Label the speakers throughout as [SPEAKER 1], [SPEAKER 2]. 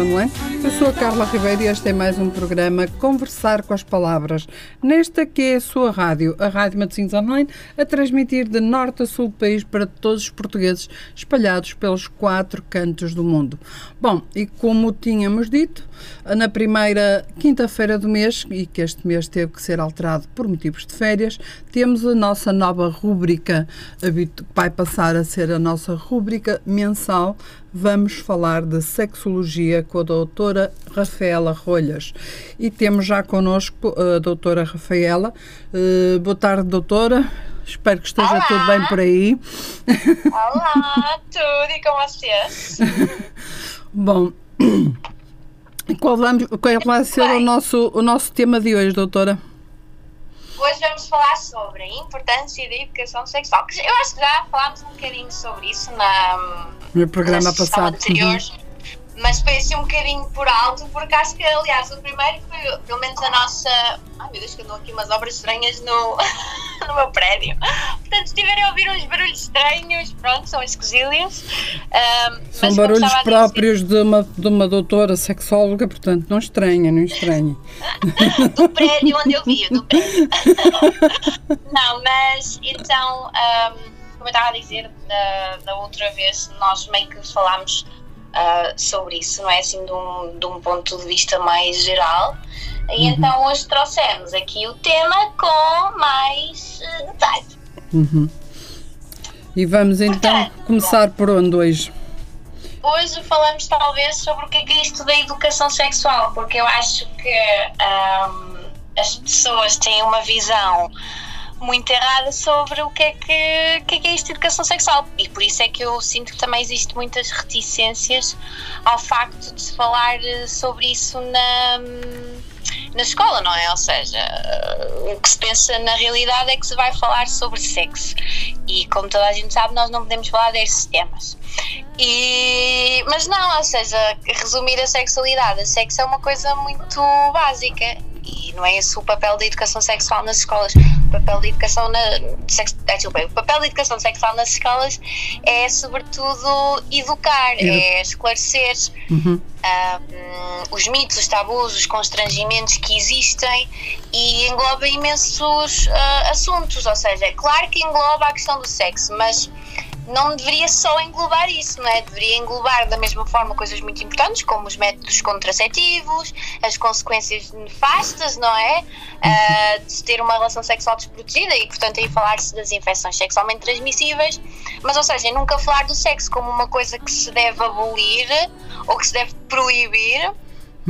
[SPEAKER 1] Online. Eu sou a Carla Ribeiro e este é mais um programa Conversar com as Palavras. Nesta que é a sua rádio, a Rádio Matosinhos Online, a transmitir de norte a sul do país para todos os portugueses espalhados pelos quatro cantos do mundo. Bom, e como tínhamos dito, na primeira quinta-feira do mês, e que este mês teve que ser alterado por motivos de férias, temos a nossa nova rúbrica, que vai passar a ser a nossa rúbrica mensal. Vamos falar de sexologia com a doutora Rafaela Rolhas. E temos já connosco a doutora Rafaela. Eh, boa tarde, doutora. Espero que esteja
[SPEAKER 2] Olá.
[SPEAKER 1] tudo bem por aí.
[SPEAKER 2] Olá, tudo e com vocês?
[SPEAKER 1] Bom, qual, vamos, qual vai ser o nosso, o nosso tema de hoje, doutora?
[SPEAKER 2] Hoje vamos falar sobre a importância da educação sexual. Eu acho que já falámos um bocadinho sobre isso na,
[SPEAKER 1] No programa passado.
[SPEAKER 2] anterior,
[SPEAKER 1] Uhum.
[SPEAKER 2] Mas foi assim um bocadinho por alto, porque acho que, aliás, o primeiro foi, pelo menos a nossa. Ai meu Deus, que andam aqui umas obras estranhas no, no meu prédio. Portanto, se estiverem a ouvir uns barulhos estranhos, pronto, são as quesilhas. Ahm,
[SPEAKER 1] São barulhos próprios de uma, de uma doutora sexóloga, portanto, não estranha, não estranha.
[SPEAKER 2] do prédio onde eu vivo, do prédio. Não, mas então, ahm, como eu estava a dizer da, da outra vez, nós meio que falámos ah, sobre isso, não é? Assim, de um, de um ponto de vista mais geral. E então hoje trouxemos aqui o tema com mais eh, detalhe.
[SPEAKER 1] Uhum. E vamos então
[SPEAKER 2] Portanto,
[SPEAKER 1] começar por onde hoje?
[SPEAKER 2] Hoje falamos talvez sobre o que é, é isto da educação sexual, porque eu acho que ahm, as pessoas têm uma visão muito errada sobre o que é que, é, que é isto de educação sexual. E por isso é que eu sinto que também existe muitas reticências ao facto de se falar eh, sobre isso na, na escola, não é? Ou seja, o que se pensa na realidade é que se vai falar sobre sexo. E como toda a gente sabe, nós não podemos falar desses temas. E, mas não, ou seja, resumir a sexualidade. A sexo é uma coisa muito básica e não é esse o papel da educação sexual nas escolas. O papel da educação na sex, ah, desculpa, o papel da educação sexual nas escolas é sobretudo educar,
[SPEAKER 1] Edu-
[SPEAKER 2] é esclarecer
[SPEAKER 1] Uhum.
[SPEAKER 2] ah, hum, os mitos, os tabus, os constrangimentos que existem e engloba imensos ah, assuntos. Ou seja, é claro que engloba a questão do sexo, mas não deveria só englobar isso, não é? Deveria englobar da mesma forma coisas muito importantes, como os métodos contraceptivos, as consequências nefastas, não é? Ah, de ter uma relação sexual desprotegida e, portanto, aí falar-se das infecções sexualmente transmissíveis, mas, ou seja, nunca falar do sexo como uma coisa que se deve abolir ou que se deve proibir,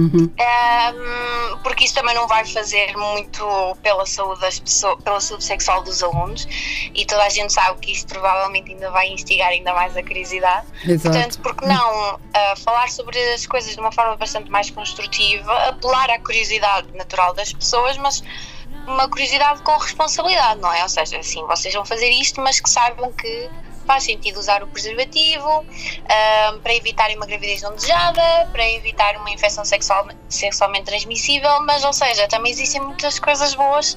[SPEAKER 1] Uhum.
[SPEAKER 2] um, porque isso também não vai fazer muito pela saúde das pessoas, pela saúde sexual dos alunos e toda a gente sabe que isso provavelmente ainda vai instigar ainda mais a curiosidade.
[SPEAKER 1] Exato.
[SPEAKER 2] Portanto, porque não uh, falar sobre as coisas de uma forma bastante mais construtiva, apelar à curiosidade natural das pessoas, mas uma curiosidade com responsabilidade, não é? Ou seja, assim, vocês vão fazer isto, mas que saibam que faz sentido usar o preservativo ah, para evitarem uma gravidez não desejada, para evitar uma infecção sexual, sexualmente transmissível, mas, ou seja, também existem muitas coisas boas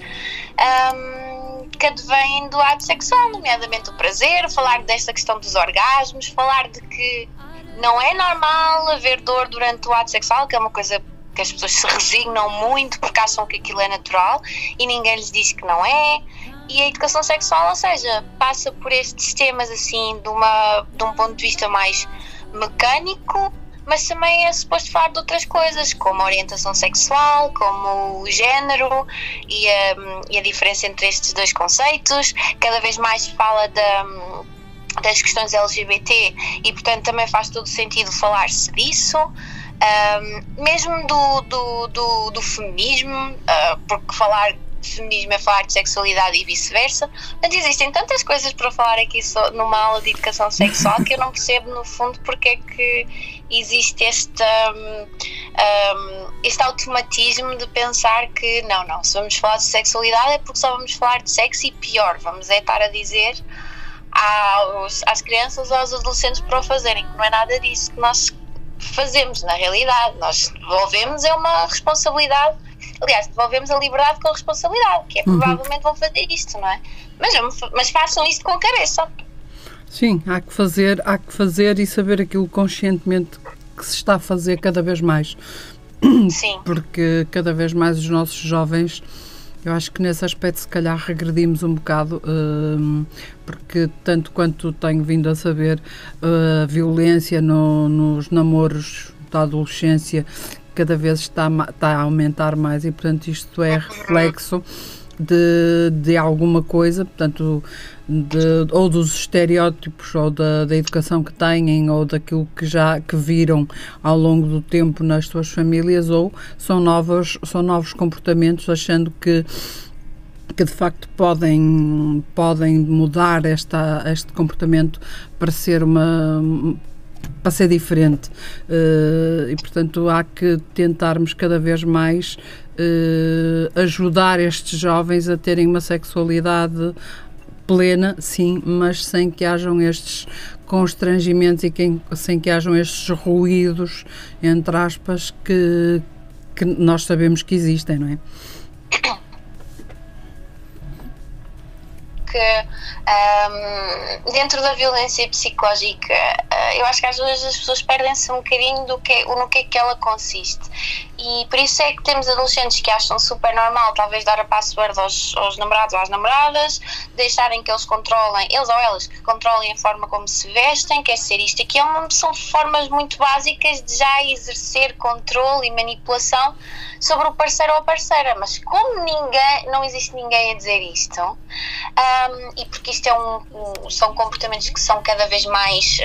[SPEAKER 2] ahm, que advêm do ato sexual, nomeadamente o prazer, falar desta questão dos orgasmos, falar de que não é normal haver dor durante o ato sexual, que é uma coisa que as pessoas se resignam muito porque acham que aquilo é natural e ninguém lhes diz que não é. E a educação sexual, ou seja, passa por estes temas assim de, uma, de um ponto de vista mais mecânico, mas também é suposto falar de outras coisas, como a orientação sexual, como o género e a, e a diferença entre estes dois conceitos. Cada vez mais fala da das questões LGBT e, portanto, também faz todo sentido falar-se disso. Um, mesmo do, do, do, do feminismo, uh, porque falar feminismo é falar de sexualidade e vice-versa. Portanto, existem tantas coisas para falar aqui só numa aula de educação sexual que eu não percebo, no fundo, porque é que existe este, um, um, este automatismo de pensar que não, não, se vamos falar de sexualidade é porque só vamos falar de sexo e pior, vamos é estar a dizer aos, às crianças ou aos adolescentes para o fazerem, que não é nada disso que nós fazemos na realidade. Nós devolvemos é uma responsabilidade, aliás, devolvemos a liberdade com a responsabilidade, que é provavelmente vão fazer isto, não é? Mas, mas façam isto com a cabeça.
[SPEAKER 1] Sim, há que fazer, há que fazer e saber aquilo conscientemente que se está a fazer cada vez mais.
[SPEAKER 2] Sim.
[SPEAKER 1] Porque cada vez mais os nossos jovens, eu acho que nesse aspecto se calhar regredimos um bocado, hum, porque tanto quanto tenho vindo a saber, uh, a violência no- nos namoros da adolescência cada vez está, está a aumentar mais e portanto isto é reflexo de, de alguma coisa, portanto, de, ou dos estereótipos, ou da, da educação que têm, ou daquilo que já que viram ao longo do tempo nas suas famílias, ou são novos, são novos comportamentos, achando que que de facto podem, podem mudar esta, este comportamento para ser uma para ser diferente Eh, e portanto há que tentarmos cada vez mais eh, ajudar estes jovens a terem uma sexualidade plena, sim, mas sem que hajam estes constrangimentos e que, sem que hajam estes ruídos, entre aspas, que, que nós sabemos que existem, não é?
[SPEAKER 2] ahm, dentro da violência psicológica ah, eu acho que às vezes as pessoas perdem-se um bocadinho do que, no que é que ela consiste e por isso é que temos adolescentes que acham super normal talvez dar a password aos, aos namorados ou às namoradas deixarem que eles controlem, eles ou elas que controlem a forma como se vestem, quer ser isto aqui é são formas muito básicas de já exercer controle e manipulação sobre o parceiro ou a parceira, mas como ninguém, não existe ninguém a dizer isto, um, e porque isto é um, um- são comportamentos que são cada vez mais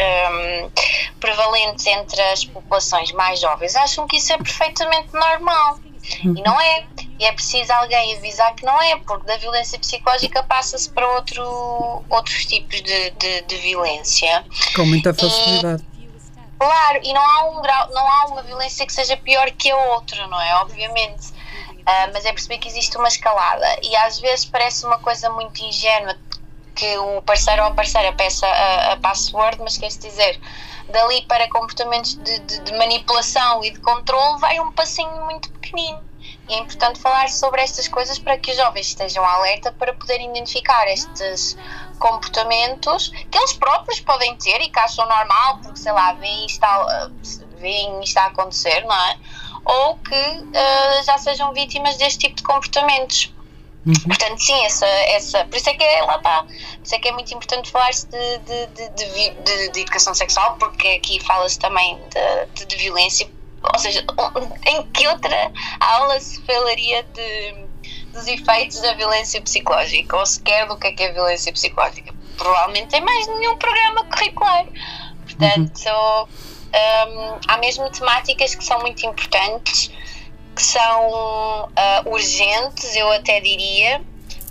[SPEAKER 2] prevalentes entre as populações mais jovens, acham que isso é perfeitamente normal. E não é. E é preciso alguém avisar que não é, porque da violência psicológica passa-se para outro, outros tipos de, de, de violência.
[SPEAKER 1] Com muita facilidade.
[SPEAKER 2] Claro, e não há um grau, não há uma violência que seja pior que a outra, não é? Obviamente. Ah, mas é perceber que existe uma escalada e às vezes parece uma coisa muito ingênua que o parceiro ou a parceira peça a, a password, mas quer dizer, dali para comportamentos de, de- de manipulação e de controle vai um passinho muito pequenino. E é importante falar sobre estas coisas para que os jovens estejam alerta para poderem identificar estes comportamentos que eles próprios podem ter e que acham normal, porque sei lá, veem isto a, veem isto a acontecer, não é? Ou que ah, já sejam vítimas deste tipo de comportamentos. Portanto, sim, essa, essa, por isso é que é, lá está, por isso é que é muito importante falar-se de, de, de, de de- educação sexual, porque aqui fala-se também de, violência, ou seja, em que outra aula se falaria de, dos efeitos da violência psicológica, ou sequer do que é que é violência psicológica? Provavelmente em mais nenhum programa curricular. Portanto, hum, há mesmo temáticas que são muito importantes, que são ah, urgentes, eu até diria,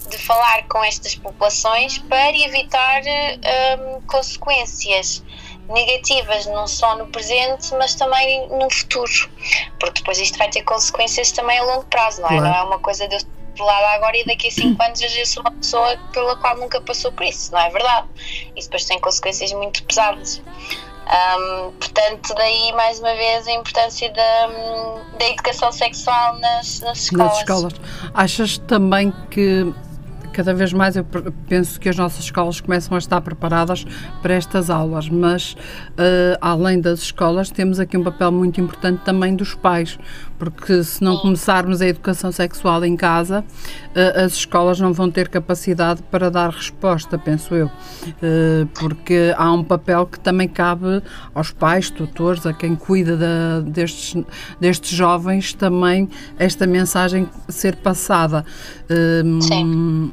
[SPEAKER 2] de falar com estas populações para evitar hum, consequências negativas, não só no presente, mas também no futuro. Porque depois isto vai ter consequências também a longo prazo, não é?
[SPEAKER 1] Claro.
[SPEAKER 2] Não é uma coisa de eu lá agora e daqui a 5 anos eu já sou uma pessoa pela qual nunca passou por isso, não é verdade? Isso depois tem consequências muito pesadas. Hum, portanto, daí mais uma vez a importância da, da educação sexual nas, nas escolas.
[SPEAKER 1] nas escolas. Achas também que cada vez mais eu penso que as nossas escolas começam a estar preparadas para estas aulas, mas eh, além das escolas temos aqui um papel muito importante também dos pais, porque se não começarmos a educação sexual em casa, eh, as escolas não vão ter capacidade para dar resposta, penso eu, Eh, porque há um papel que também cabe aos pais, tutores, a quem cuida da- destes, destes jovens, também esta mensagem ser passada. Hum,
[SPEAKER 2] Sim.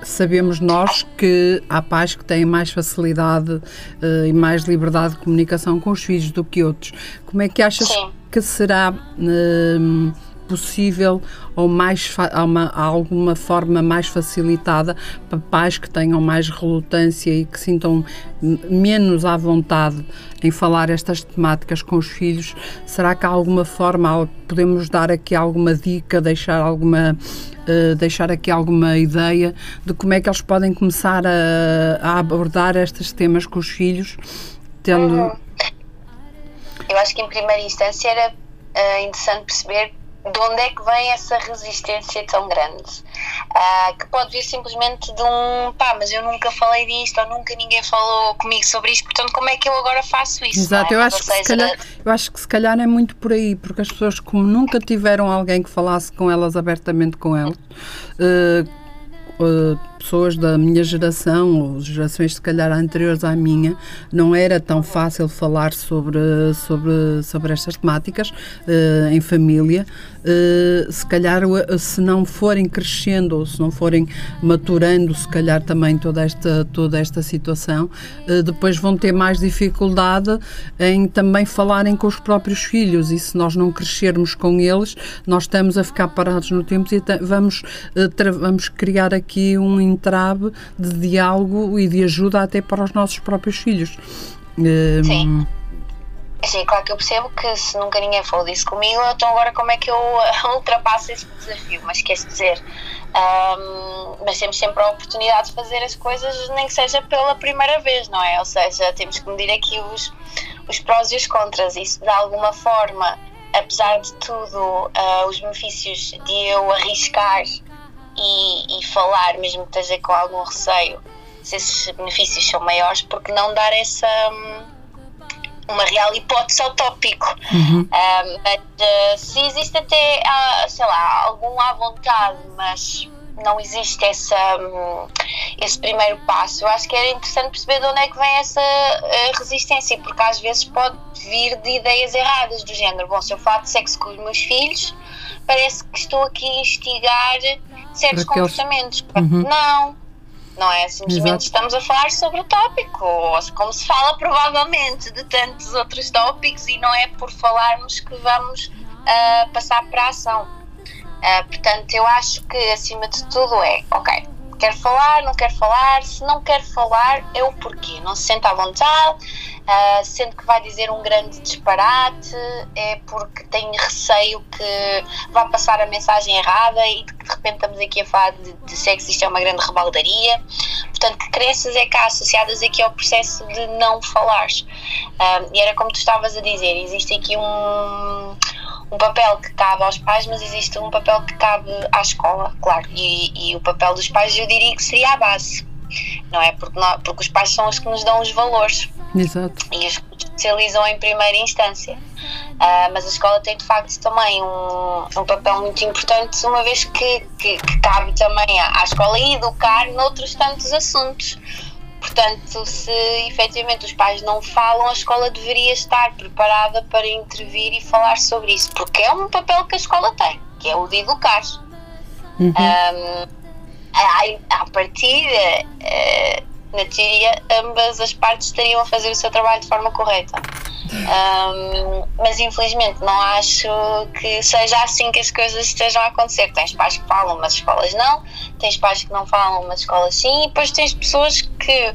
[SPEAKER 1] Sabemos nós que há pais que têm mais facilidade eh, e mais liberdade de comunicação com os filhos do que outros. Como é que achas
[SPEAKER 2] Sim.
[SPEAKER 1] Que será hum, possível ou mais uma, alguma forma mais facilitada para pais que tenham mais relutância e que sintam menos à vontade em falar estas temáticas com os filhos? Será que há alguma forma, podemos dar aqui alguma dica, deixar alguma uh, deixar aqui alguma ideia de como é que eles podem começar a, a abordar estes temas com os filhos, tendo
[SPEAKER 2] uhum. Eu acho que em primeira instância era uh, interessante perceber de onde é que vem essa resistência tão grande? Uh, que pode vir simplesmente de um pá, mas eu nunca falei disto, ou nunca ninguém falou comigo sobre isto, portanto, como é que eu agora faço isso?
[SPEAKER 1] Exato,
[SPEAKER 2] é?
[SPEAKER 1] eu, acho que seja, se calhar, eu acho que se calhar é muito por aí, porque as pessoas, como nunca tiveram alguém que falasse com elas abertamente com elas, uh, uh, pessoas da minha geração, ou gerações se calhar anteriores à minha, não era tão fácil falar sobre, sobre, sobre estas temáticas uh, em família. Uh, se calhar, se não forem crescendo ou se não forem maturando, se calhar também toda esta, toda esta situação, uh, depois vão ter mais dificuldade em também falarem com os próprios filhos. E se nós não crescermos com eles, nós estamos a ficar parados no tempo e vamos, vamos criar aqui um entrave de diálogo e de ajuda até para os nossos próprios filhos.
[SPEAKER 2] Sim. Sim, claro que eu percebo que se nunca ninguém falou disso comigo, então agora como é que eu ultrapasso esse desafio? Mas quer dizer, um, mas temos sempre a oportunidade de fazer as coisas, nem que seja pela primeira vez, não é? Ou seja, temos que medir aqui os, os prós e os contras. Isso de alguma forma, apesar de tudo, uh, os benefícios de eu arriscar e, e falar, mesmo que esteja com algum receio, se esses benefícios são maiores, porque não dar essa hum, uma real hipótese ao tópico. Uhum. Um, mas uh, se existe até, uh, sei lá, algum à vontade, mas não existe essa, um, esse primeiro passo, eu acho que era interessante perceber de onde é que vem essa uh, resistência, porque às vezes pode vir de ideias erradas, do género, bom, se eu falo de sexo com os meus filhos, parece que estou aqui a instigar certos comportamentos. Uhum. Não, não é? Simplesmente Exato. estamos a falar sobre o tópico, como se fala provavelmente de tantos outros tópicos, e não é por falarmos que vamos uh, passar para a ação. Uh, portanto, eu acho que acima de tudo é, ok, quer falar, não quer falar, se não quer falar, é o porquê, não se sente à vontade, uh, sente que vai dizer um grande disparate, é porque tem receio que vá passar a mensagem errada e de de repente estamos aqui a falar de, de sexo, isto é uma grande rebaldaria. Portanto, que crenças é há associadas aqui ao processo de não falar? Uh, e era como tu estavas a dizer, existe aqui um um papel que cabe aos pais, mas existe um papel que cabe à escola, claro. E, e o papel dos pais eu diria que seria a base, não é? Porque, porque os pais são os que nos dão os valores.
[SPEAKER 1] Exato.
[SPEAKER 2] E os que especializam em primeira instância. Uh, mas a escola tem de facto também um, um papel muito importante, uma vez que, que, que cabe também à, à escola educar noutros tantos assuntos. Portanto, se efetivamente os pais não falam, a escola deveria estar preparada para intervir e falar sobre isso, porque é um papel que a escola tem, que é o de educar. Uhum. Um, a, a partir, uh, na teoria, ambas as partes estariam a fazer o seu trabalho de forma correta. Um, mas infelizmente não acho que seja assim que as coisas estejam a acontecer. Tens pais que falam, mas escolas não, tens pais que não falam, mas escolas sim, e depois tens pessoas que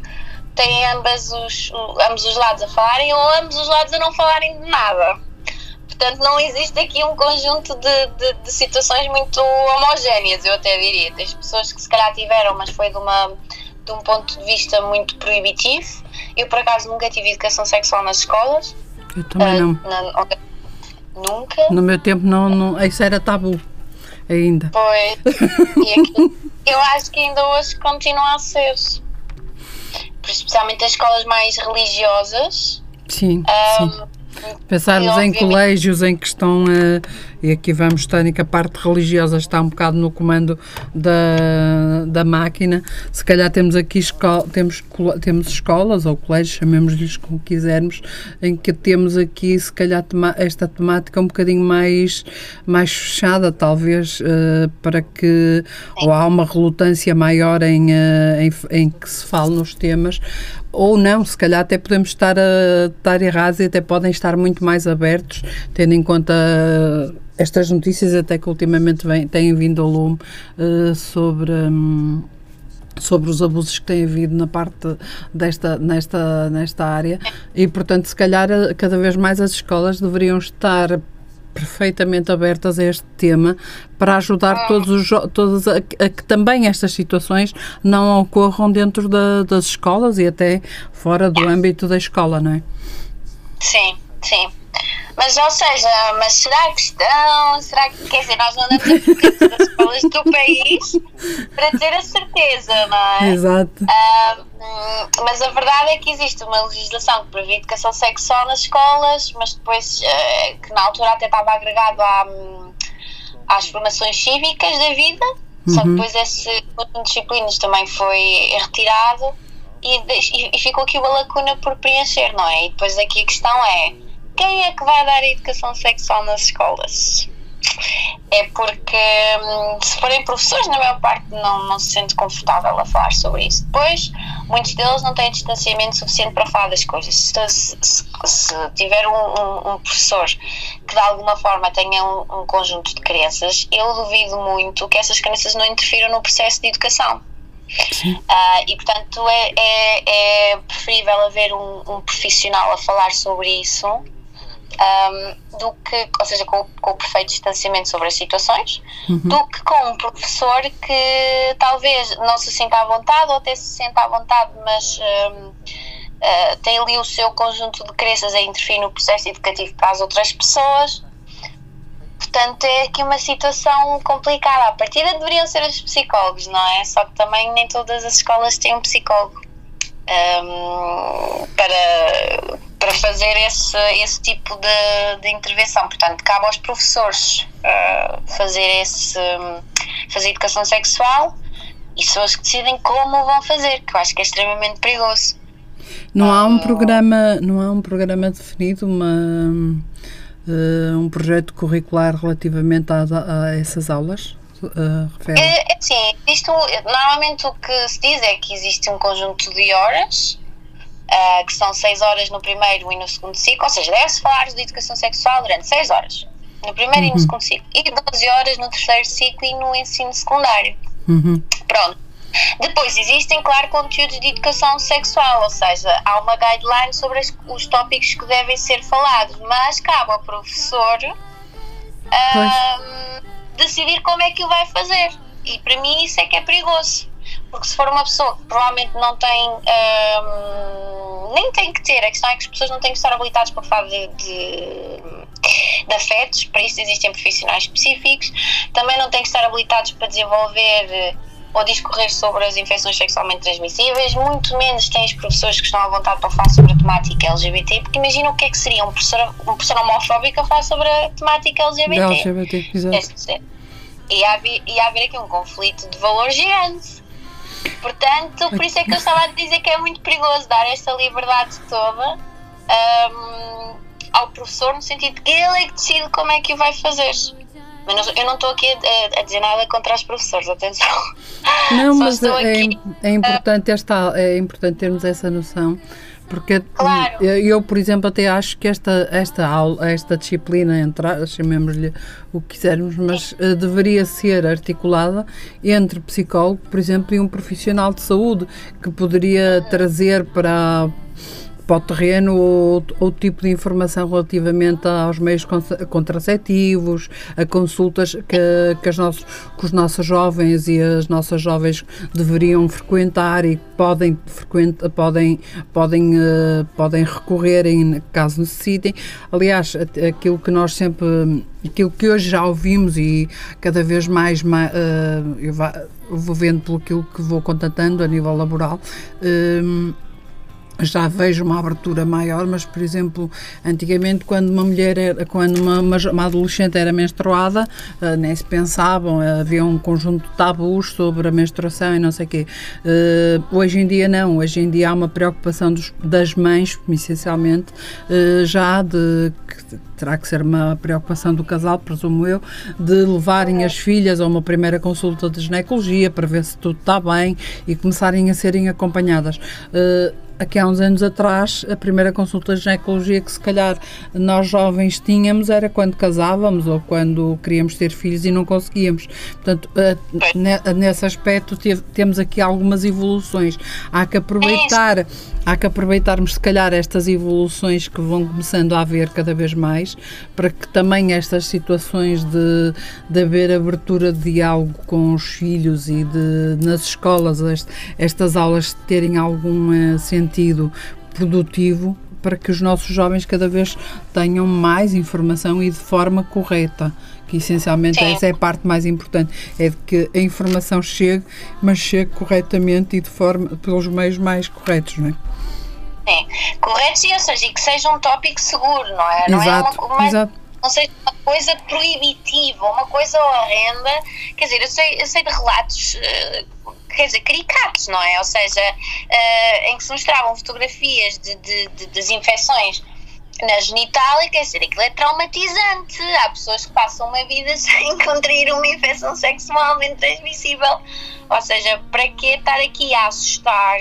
[SPEAKER 2] têm ambas os, ambos os lados a falarem ou ambos os lados a não falarem de nada. Portanto, não existe aqui um conjunto de, de, de, situações muito homogéneas, eu até diria. Tens pessoas que se calhar tiveram, mas foi de, uma, de um ponto de vista muito proibitivo. Eu, por acaso, nunca tive educação sexual nas escolas.
[SPEAKER 1] Eu também uh, não.
[SPEAKER 2] Na, nunca.
[SPEAKER 1] No meu tempo, não, não, isso era tabu ainda.
[SPEAKER 2] Pois. E aqui, eu acho que ainda hoje continua a ser. Especialmente as escolas mais religiosas.
[SPEAKER 1] Sim, um, sim. Pensarmos em colégios em que estão, uh, e aqui vamos ter que a parte religiosa está um bocado no comando da, da máquina, se calhar temos aqui escola, temos, temos escolas ou colégios, chamemos-lhes como quisermos, em que temos aqui se calhar esta temática um bocadinho mais, mais fechada, talvez, uh, para que, ou há uma relutância maior em, uh, em, em que se fale nos temas, ou não, se calhar até podemos estar, a, estar errados e até podem estar muito mais abertos, tendo em conta estas notícias até que ultimamente vem, têm vindo ao lume uh, sobre. Um, sobre os abusos que tem havido na parte desta nesta nesta área e portanto se calhar cada vez mais as escolas deveriam estar perfeitamente abertas a este tema para ajudar todos os todos a, a, que também estas situações não ocorram dentro da, das escolas e até fora do âmbito da escola, não é?
[SPEAKER 2] Sim, sim. Mas, ou seja, mas será que estão? Será que, quer dizer, nós não andamos a das escolas do país para ter a certeza, não é?
[SPEAKER 1] Exato.
[SPEAKER 2] Mas a verdade é que existe uma legislação que prevê educação sexual nas escolas, mas depois, uh, que na altura até estava agregado à, às formações cívicas da vida, uhum. só que depois esse conjunto de disciplinas também foi retirado e, e ficou aqui uma lacuna por preencher, não é? E depois aqui a questão é quem é que vai dar a educação sexual nas escolas? É porque hum, se forem professores, na maior parte não, não se sente confortável a falar sobre isso. Depois, muitos deles não têm distanciamento suficiente para falar das coisas. Se, se, se tiver um, um, um, professor que de alguma forma tenha um, um conjunto de crianças, eu duvido muito que essas crianças não interfiram no processo de educação. Uh, e portanto é, é, é, preferível haver um, um, profissional a falar sobre isso um, do que, ou seja, com, com, o perfeito distanciamento sobre as situações, uhum. do que com um professor que talvez não se sinta à vontade ou até se sinta à vontade, mas um, uh, ah, tem ali o seu conjunto de crenças a interferir no processo educativo para as outras pessoas. Portanto, é aqui uma situação complicada. A partida deveriam ser os psicólogos, não é? Só que também nem todas as escolas têm um psicólogo um, para para fazer esse, esse tipo de, de intervenção. Portanto, cabe aos professores uh, fazer, esse, fazer educação sexual e são os que decidem como vão fazer, que eu acho que é extremamente perigoso.
[SPEAKER 1] Não há um programa, não há um programa definido, uma, uh, um projeto curricular relativamente a, a essas aulas? Uh,
[SPEAKER 2] é, é, sim, existe normalmente o que se diz é que existe um conjunto de horas uh, que são 6 horas no primeiro e no segundo ciclo, ou seja, deve-se falar de educação sexual durante 6 horas, no primeiro uhum. e no uhum. segundo ciclo, e 12 horas no terceiro ciclo e no ensino secundário.
[SPEAKER 1] Uhum.
[SPEAKER 2] Pronto. Depois existem, claro, conteúdos de educação sexual, ou seja, há uma guideline sobre as, os tópicos que devem ser falados, mas cabe ao professor uh, decidir como é que o vai fazer. E para mim isso é que é perigoso. Porque se for uma pessoa que provavelmente não tem. Um, nem tem que ter, a questão é que as pessoas não têm que estar habilitadas para falar de, de, de afetos, para isso existem profissionais específicos. Também não têm que estar habilitados para desenvolver ou discorrer sobre as infecções sexualmente transmissíveis, muito menos têm os professores que estão à vontade para falar sobre a temática LGBT, porque imagina o que é que seria um professor, um professor homofóbico a falar sobre a temática LGBT.
[SPEAKER 1] LGBT, exato.
[SPEAKER 2] E há, e há haver aqui um conflito de valor gigante. Portanto, por isso é que eu estava a dizer que é muito perigoso dar esta liberdade toda um, ao professor, no sentido de que ele é que decide como é que o vai fazer. Mas eu não estou aqui a, a, dizer nada contra os professores, atenção.
[SPEAKER 1] Não, mas é, aqui, é, importante esta, é importante termos essa noção porque
[SPEAKER 2] claro.
[SPEAKER 1] eu, por exemplo, até acho que esta, esta aula, esta disciplina, chamemos-lhe o que quisermos, mas uh, deveria ser articulada entre psicólogo, por exemplo, e um profissional de saúde que poderia trazer para para o terreno outro tipo de informação relativamente aos meios contraceptivos, a consultas que, que, nossos, que os nossos jovens e as nossas jovens deveriam frequentar e podem, frequentar, podem, podem, uh, podem recorrer em caso necessitem. Aliás, aquilo que nós sempre, aquilo que hoje já ouvimos e cada vez mais, uh, eu vou vendo pelo que vou contatando a nível laboral, uh, já vejo uma abertura maior, mas por exemplo, antigamente quando uma mulher era, quando uma, uma, adolescente era menstruada, uh, nem se pensavam, uh, havia um conjunto de tabus sobre a menstruação e não sei o quê. Uh, hoje em dia não, hoje em dia há uma preocupação dos, das mães, essencialmente, já de que terá que ser uma preocupação do casal, presumo eu, de levarem as filhas a uma primeira consulta de ginecologia para ver se tudo está bem e começarem a serem acompanhadas. Aqui há uns anos atrás, a primeira consulta de ginecologia que se calhar nós jovens tínhamos era quando casávamos ou quando queríamos ter filhos e não conseguíamos. Portanto, ne, nesse aspecto temos aqui algumas evoluções. Há que aproveitar, há que aproveitarmos se calhar estas evoluções que vão começando a haver cada vez mais, para que também estas situações de, de haver abertura de diálogo com os filhos e de nas escolas este, estas aulas terem algum uh, sentido produtivo para que os nossos jovens cada vez tenham mais informação e de forma correta. Que essencialmente Sim. essa é a parte mais importante, é de que a informação chegue, mas chegue corretamente e de forma pelos meios mais corretos, não é?
[SPEAKER 2] Sim, corretos e, ou seja, e que seja um tópico seguro, não é? Não
[SPEAKER 1] exato,
[SPEAKER 2] é uma, uma,
[SPEAKER 1] exato.
[SPEAKER 2] Não seja uma coisa proibitiva, uma coisa horrenda. Quer dizer, eu sei, eu sei de relatos uh, quer dizer, caricatos, não é? Ou seja, uh, em que se mostravam fotografias de, de, de desinfecções na genitália, quer dizer, aquilo é traumatizante. Há pessoas que passam uma vida sem contrair uma infecção sexualmente transmissível. Ou seja, para que estar aqui a assustar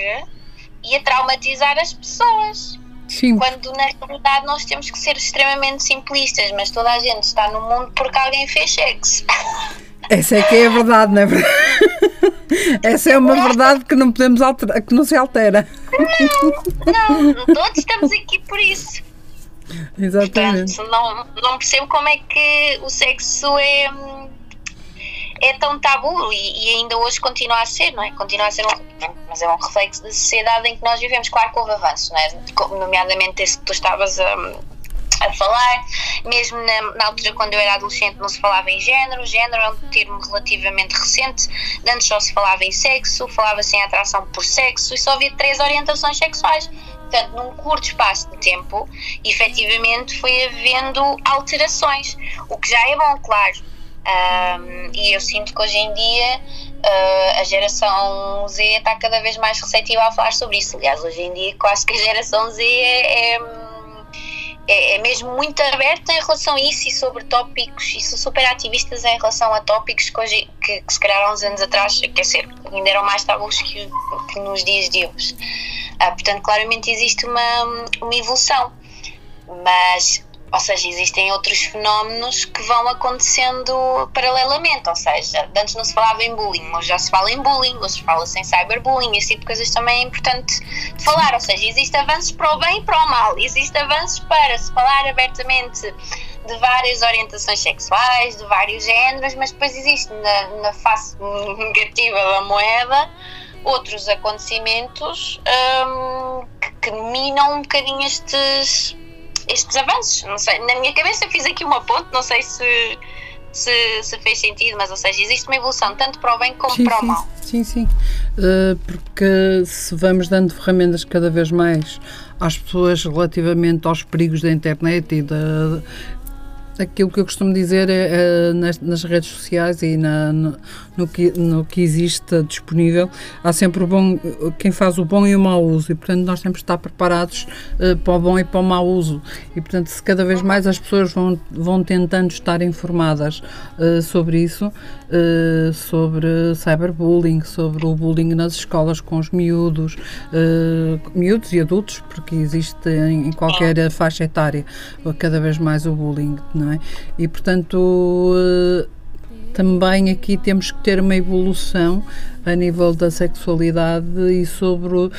[SPEAKER 2] e a traumatizar as pessoas?
[SPEAKER 1] Sim.
[SPEAKER 2] Quando na realidade nós temos que ser extremamente simplistas, mas toda a gente está no mundo porque alguém fez sexo.
[SPEAKER 1] Essa é que é a verdade, não é verdade? Essa é uma verdade que não podemos alterar, que não se altera.
[SPEAKER 2] Não, não, todos estamos aqui por isso.
[SPEAKER 1] Exatamente.
[SPEAKER 2] Portanto, não, não percebo como é que o sexo é, é tão tabu e, e, ainda hoje continua a ser, não é? Continua a ser um, mas é um reflexo da sociedade em que nós vivemos. Claro que houve avanço, não é? Nomeadamente esse que tu estavas a a falar. Mesmo na, na, altura, quando eu era adolescente, não se falava em género. Género é um termo relativamente recente. Antes só se falava em sexo, falava-se em atração por sexo e só havia três orientações sexuais. Portanto, num curto espaço de tempo, efetivamente foi havendo alterações, o que já é bom, claro. Um, e eu sinto que hoje em dia uh, a geração Z está cada vez mais receptiva a falar sobre isso. Aliás, hoje em dia quase que a geração Z é, é é, é, mesmo muito aberta em relação a isso e sobre tópicos, e são super ativistas em relação a tópicos que, hoje, que, que se há uns anos atrás, quer dizer, ainda eram mais tabus que, que nos dias de hoje. Ah, portanto, claramente existe uma, uma evolução, mas ou seja, existem outros fenómenos que vão acontecendo paralelamente. Ou seja, antes não se falava em bullying, hoje já se fala em bullying, hoje fala-se em cyberbullying. Esse tipo de coisas também é importante de falar. Ou seja, existem avanços para o bem e para o mal. Existem avanços para se falar abertamente de várias orientações sexuais, de vários géneros, mas depois existe na, na face negativa da moeda outros acontecimentos hum, que, que minam um bocadinho estes estes avanços. Não sei, na minha cabeça fiz aqui uma ponte, não sei se, se, se fez sentido, mas ou seja, existe uma evolução tanto para o bem como
[SPEAKER 1] sim,
[SPEAKER 2] para
[SPEAKER 1] sim,
[SPEAKER 2] o mal.
[SPEAKER 1] Sim, sim. Uh, porque se vamos dando ferramentas cada vez mais às pessoas relativamente aos perigos da internet e da, Aquilo que eu costumo dizer é, é nas, nas, redes sociais e na, no, no, que, no que existe disponível, há sempre o bom, quem faz o bom e o mau uso, e portanto nós temos que estar preparados uh, para o bom e para o mau uso. E portanto, se cada vez mais as pessoas vão, vão tentando estar informadas uh, sobre isso, uh, sobre cyberbullying, sobre o bullying nas escolas com os miúdos, miúdos e adultos, porque existe em, em qualquer faixa etária cada vez mais o bullying não é? E portanto também aqui temos que ter uma evolução a nível da sexualidade e sobre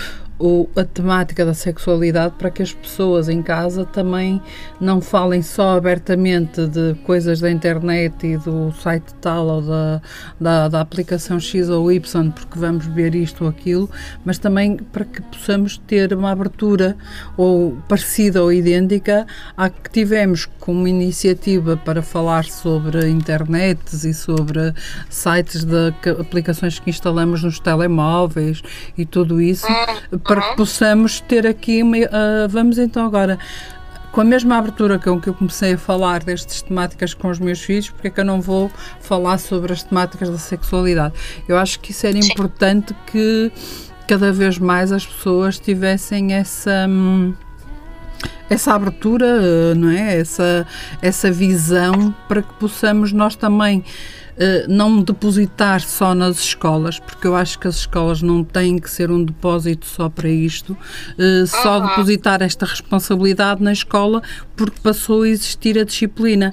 [SPEAKER 1] o, a temática da sexualidade para que as pessoas em casa também não falem só abertamente de coisas da internet e do site tal ou da, da, da aplicação X ou Y, porque vamos ver isto ou aquilo, mas também para que possamos ter uma abertura ou parecida ou idêntica à que tivemos como iniciativa para falar sobre internet e sobre sites de aplicações que instalamos nos telemóveis e tudo isso hum para que possamos ter aqui uma, uh, vamos então agora com a mesma abertura com que eu comecei a falar destas temáticas com os meus filhos, porque é que eu não vou falar sobre as temáticas da sexualidade? Eu acho que isso era Sim. importante que cada vez mais as pessoas tivessem essa hum, essa abertura, não é? Essa essa visão para que possamos nós também eh, não depositar só nas escolas, porque eu acho que as escolas não têm que ser um depósito só para isto, eh, só
[SPEAKER 2] Uhum.
[SPEAKER 1] depositar esta responsabilidade na escola porque passou a existir a disciplina.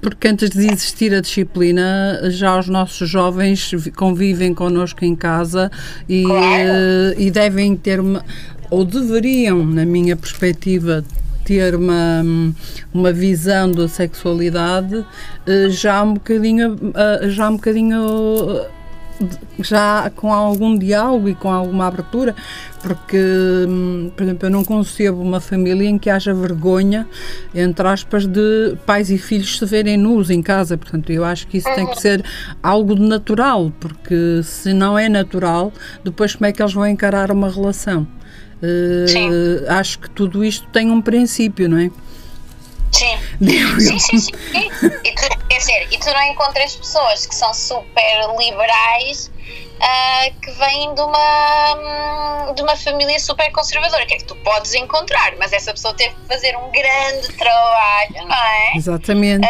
[SPEAKER 1] Porque antes de existir a disciplina, já os nossos jovens vi- convivem connosco em casa e,
[SPEAKER 2] Claro.
[SPEAKER 1] eh, e devem ter uma, ou deveriam, na minha perspectiva, ter uma, uma visão da sexualidade eh, já um bocadinho, eh, já um bocadinho eh, já com algum diálogo e com alguma abertura, porque, hum, por exemplo, eu não concebo uma família em que haja vergonha, entre aspas, de pais e filhos se verem nus em casa. Portanto, eu acho que isso tem que ser algo de natural, porque se não é natural, depois como é que eles vão encarar uma relação?
[SPEAKER 2] Sim.
[SPEAKER 1] acho que tudo isto tem um princípio, não é?
[SPEAKER 2] Sim. Sim, sim, sim. E tu, quer dizer, e tu não encontras pessoas que são super liberais ah, que vêm de uma, hum, de uma família super conservadora, que é que tu podes encontrar, mas essa pessoa teve que fazer um grande trabalho, não é?
[SPEAKER 1] Exatamente.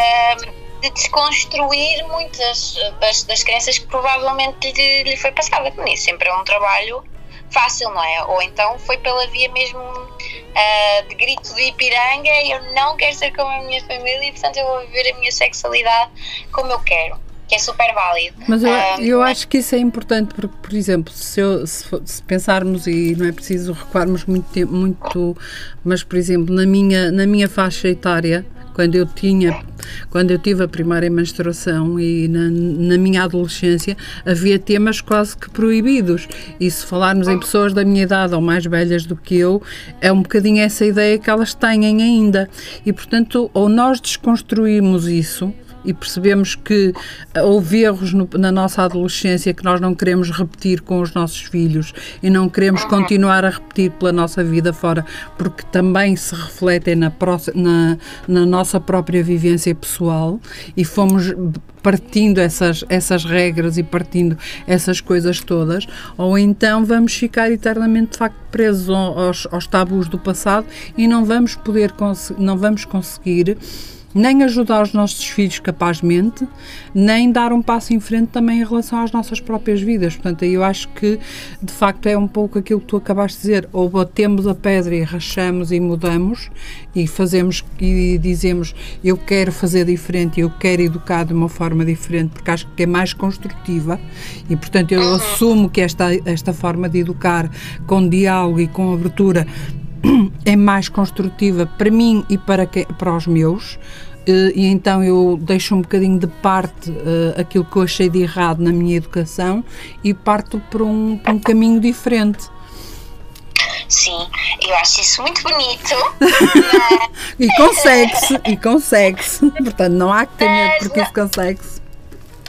[SPEAKER 2] de desconstruir muitas das, das crenças que provavelmente lhe, lhe foi passada. Nem sempre é um trabalho fácil, não é? Ou então foi pela via mesmo ah, de grito de Ipiranga eu não quero ser como a minha família e portanto eu vou viver a minha sexualidade como eu quero, que é super válido.
[SPEAKER 1] Mas eu,
[SPEAKER 2] Ah,
[SPEAKER 1] eu acho que isso é importante porque, por exemplo, se, eu- se se pensarmos e não é preciso recuarmos muito tempo, muito, mas por exemplo, na minha, na minha faixa etária, quando eu tinha, quando eu tive a primeira menstruação e na, na minha adolescência, havia temas quase que proibidos. E se falarmos em pessoas da minha idade ou mais velhas do que eu, é um bocadinho essa ideia que elas têm ainda. E portanto, ou nós desconstruímos isso e percebemos que eh, houve erros no- na nossa adolescência que nós não queremos repetir com os nossos filhos e não queremos continuar a repetir pela nossa vida fora, porque também se refletem na, na, na nossa própria vivência pessoal e fomos partindo essas, essas regras e partindo essas coisas todas, ou então vamos ficar eternamente de facto presos ao- aos, aos tabus do passado e não vamos poder não vamos conseguir nem ajudar os nossos filhos capazmente, nem dar um passo em frente também em relação às nossas próprias vidas. Portanto, eu acho que de facto é um pouco aquilo que tu acabaste de dizer, ou batemos a pedra e rachamos e mudamos e fazemos e dizemos eu quero fazer diferente, eu quero educar de uma forma diferente, porque acho que é mais construtiva. E portanto eu assumo que esta, esta forma de educar com diálogo e com abertura é mais construtiva para mim e para, que, para os meus. eh, E então eu deixo um bocadinho de parte eh, aquilo que eu achei de errado na minha educação e parto para um, para um caminho diferente.
[SPEAKER 2] Sim, eu acho isso muito bonito.
[SPEAKER 1] E consegue-se, e consegue-se. Portanto, não há que ter medo porque isso consegue-se.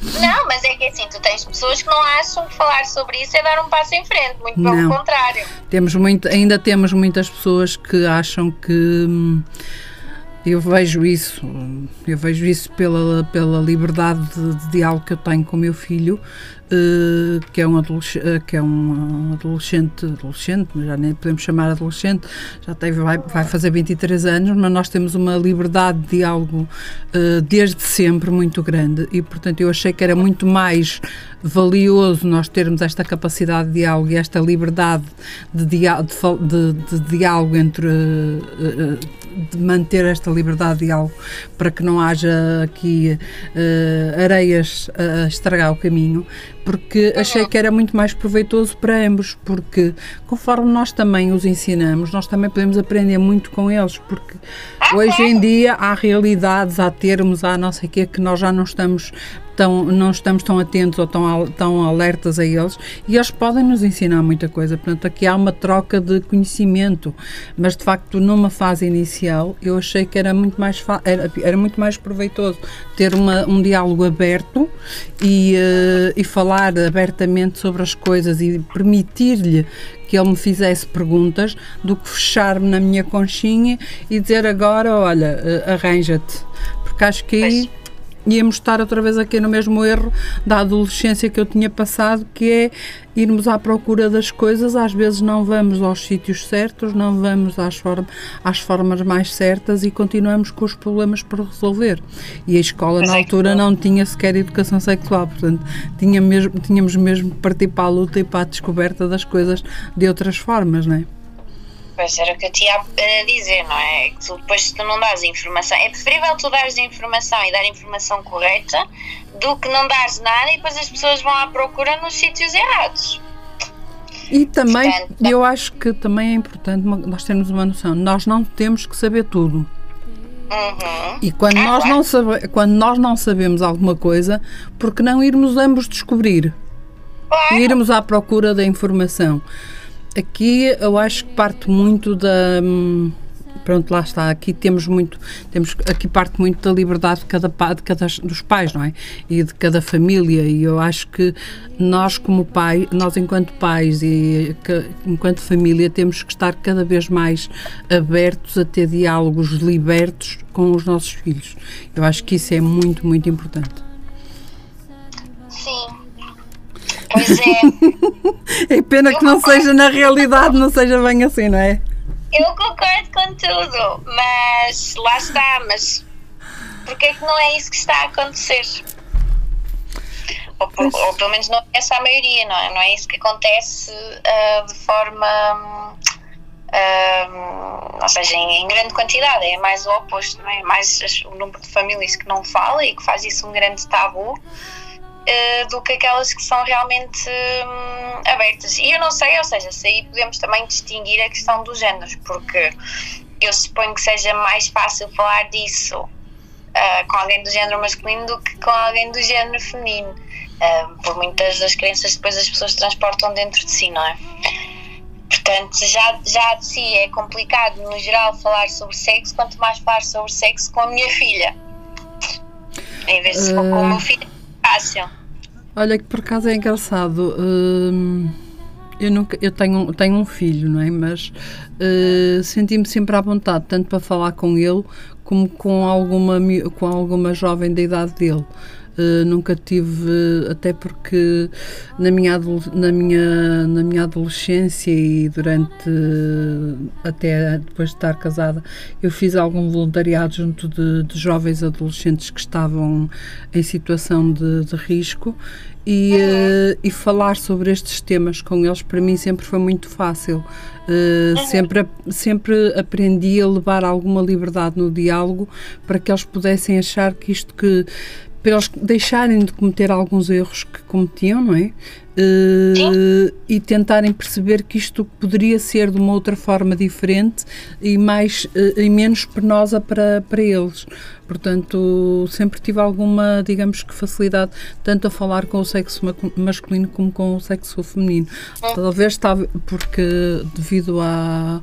[SPEAKER 2] Não, mas é que assim, tu tens pessoas que não acham que falar sobre isso é dar um passo em frente, muito pelo
[SPEAKER 1] Não.
[SPEAKER 2] contrário.
[SPEAKER 1] Temos muito, ainda temos muitas pessoas que acham que hum, eu vejo isso, eu vejo isso pela, pela liberdade de, de diálogo que eu tenho com o meu filho, eh, que é um que é um adolescente, adolescente, já nem podemos chamar adolescente, já teve, vai, vai fazer 23 anos, mas nós temos uma liberdade de diálogo eh, desde sempre muito grande e portanto eu achei que era muito mais valioso nós termos esta capacidade de diálogo e esta liberdade de, dia, de, de- de diálogo entre eh, eh, de manter esta liberdade de diálogo para que não haja aqui eh, areias a estragar o caminho porque achei que era muito mais proveitoso para ambos porque conforme nós também os ensinamos nós também podemos aprender muito com eles porque hoje em dia há realidades, há termos, há não sei o que que nós já não estamos não estamos tão atentos ou tão, tão alertas a eles e eles podem nos ensinar muita coisa. Portanto, aqui há uma troca de conhecimento, mas de facto, numa fase inicial, eu achei que era muito mais, era, era muito mais proveitoso ter uma, um diálogo aberto e, eh, e falar abertamente sobre as coisas e permitir-lhe que ele me fizesse perguntas do que fechar-me na minha conchinha e dizer agora, olha, eh, arranja-te. Porque acho que aí íamos estar outra vez aqui no mesmo erro da adolescência que eu tinha passado, que é irmos à procura das coisas, às vezes não vamos aos sítios certos, não vamos às, form às formas mais certas e continuamos com os problemas por resolver. E a escola na altura não tinha sequer educação sexual, portanto tinha mesmo, tínhamos mesmo que partir para a luta e para a descoberta das coisas de outras formas, não é?
[SPEAKER 2] Pois era o que eu tinha a dizer, não é? Que tu, depois se tu não dás informação, é preferível tu dares informação e dar informação correta do que não dares nada e depois as pessoas vão à procura nos sítios errados.
[SPEAKER 1] E também,
[SPEAKER 2] Portanto,
[SPEAKER 1] eu acho que também é importante nós termos uma noção, nós não temos que saber tudo.
[SPEAKER 2] Uhum.
[SPEAKER 1] E quando
[SPEAKER 2] Ah,
[SPEAKER 1] nós,
[SPEAKER 2] claro.
[SPEAKER 1] não sabe, quando nós não sabemos alguma coisa, porque não irmos ambos descobrir?
[SPEAKER 2] Claro.
[SPEAKER 1] Irmos à procura da informação. Aqui eu acho que parte muito da. hum, Pronto, lá está. Aqui temos muito, temos aqui parte muito da liberdade de cada, de cada dos pais, não é? E de cada família. E eu acho que nós como pai, nós enquanto pais e que- enquanto família temos que estar cada vez mais abertos a ter diálogos libertos com os nossos filhos. Eu acho que isso é muito, muito importante.
[SPEAKER 2] Sim. Pois é,
[SPEAKER 1] É pena que não seja na realidade, não seja bem assim, não é?
[SPEAKER 2] eu concordo com tudo, mas lá está, mas porquê é que não é isso que está a acontecer? Ou, por- ou pelo menos não é essa a maioria, não é? Não é isso que acontece ah, de forma. hum, ah, ou seja, em, em grande quantidade, é mais o oposto, não é? Mais o número de famílias que não fala e que faz isso um grande tabu eh, do que aquelas que são realmente hum, abertas. E eu não sei, ou seja, se aí podemos também distinguir a questão dos géneros, porque eu suponho que seja mais fácil falar disso ah, com alguém do género masculino do que com alguém do género feminino. Ah, por muitas das crenças depois as pessoas transportam dentro de si, não é? Portanto, já, já de si é complicado, no geral, falar sobre sexo, quanto mais falar sobre sexo com a minha filha. Em vez de for com o meu filho, é fácil.
[SPEAKER 1] Olha que por acaso é engraçado. hum, eu nunca, eu tenho, tenho um filho, não é? Mas uh, senti-me sempre à vontade, tanto para falar com ele como com alguma, com alguma jovem da idade dele. Uh, nunca tive, até porque na minha, na, minha, na minha adolescência e durante, até depois de estar casada, eu fiz algum voluntariado junto de, de jovens adolescentes que estavam em situação de, de risco e, eh, e falar sobre estes temas com eles para mim sempre foi muito fácil. Eh, sempre, sempre aprendi a levar alguma liberdade no diálogo para que eles pudessem achar que isto que para eles deixarem de cometer alguns erros que cometiam, não é? Eh, e tentarem perceber que isto poderia ser de uma outra forma diferente e mais eh, e menos penosa para, para eles. Portanto, sempre tive alguma, digamos que facilidade tanto a falar com o sexo ma- masculino como com o sexo feminino. Talvez estava porque devido a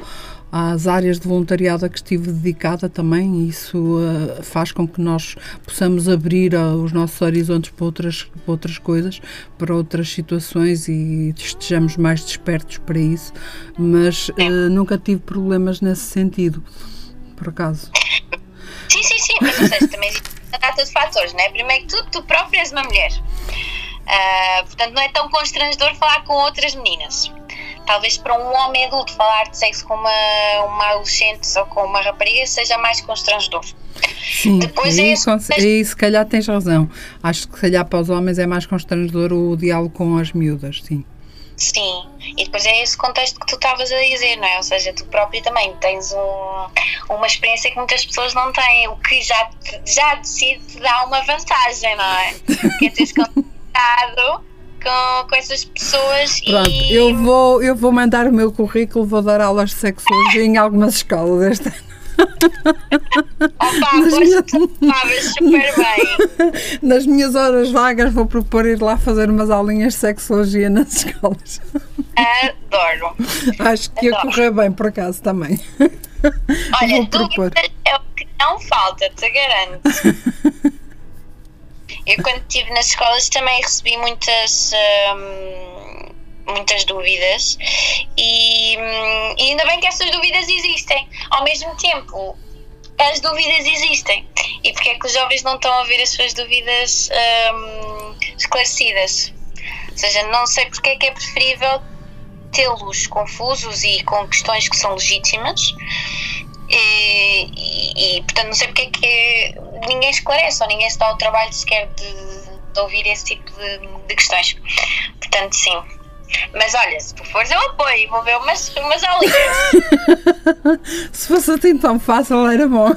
[SPEAKER 1] às áreas de voluntariado a que estive dedicada também, isso eh, faz com que nós possamos abrir ah, os nossos horizontes para outras, para outras coisas, para outras situações e estejamos mais despertos para isso, mas eh, nunca tive problemas nesse sentido, por acaso.
[SPEAKER 2] Sim, sim, sim, mas ou seja, também existe uma data de fatores, não é? Primeiro que tudo, tu própria és uma mulher. Ah, portanto, não é tão constrangedor falar com outras meninas. Talvez para um homem adulto falar de sexo com uma, uma adolescente ou com uma rapariga seja mais constrangedor.
[SPEAKER 1] Sim,
[SPEAKER 2] Depois
[SPEAKER 1] aí,
[SPEAKER 2] é
[SPEAKER 1] cons- aí se calhar tens razão. Acho que se calhar para os homens é mais constrangedor o diálogo com as miúdas, sim.
[SPEAKER 2] Sim, e depois é esse contexto que tu estavas a dizer, não é? Ou seja, tu próprio também tens um, uma experiência que muitas pessoas não têm, o que já, te- já de si te dá uma vantagem, não é? Que é teres contato com, com essas pessoas
[SPEAKER 1] Pronto,
[SPEAKER 2] e.
[SPEAKER 1] eu vou, eu vou mandar o meu currículo, vou dar aulas de sexologia em algumas escolas ano.
[SPEAKER 2] Opa,
[SPEAKER 1] Mas
[SPEAKER 2] pois
[SPEAKER 1] minha-
[SPEAKER 2] tu estavas super bem.
[SPEAKER 1] Nas minhas horas vagas vou propor ir lá fazer umas aulinhas de sexologia nas escolas.
[SPEAKER 2] Adoro.
[SPEAKER 1] Acho que ia
[SPEAKER 2] Adoro.
[SPEAKER 1] correr bem, por acaso, também.
[SPEAKER 2] Olha,
[SPEAKER 1] Vou propor.
[SPEAKER 2] é o que não falta, te garanto. Eu, quando estive nas escolas, também recebi muitas. hum, muitas dúvidas e, hum, e ainda bem que essas dúvidas existem. Ao mesmo tempo, as dúvidas existem. E porque é que os jovens não estão a ver as suas dúvidas hum, esclarecidas? Ou seja, não sei porque é que é preferível tê-los confusos e com questões que são legítimas. E, e, e, portanto, não sei porque é que ninguém esclarece ou ninguém se dá o trabalho sequer de, de ouvir esse tipo de, de questões. Portanto, sim. Mas olha, se tu fores, eu apoio, vou ver umas, umas aulinhas.
[SPEAKER 1] Se fosse assim tão fácil, era bom.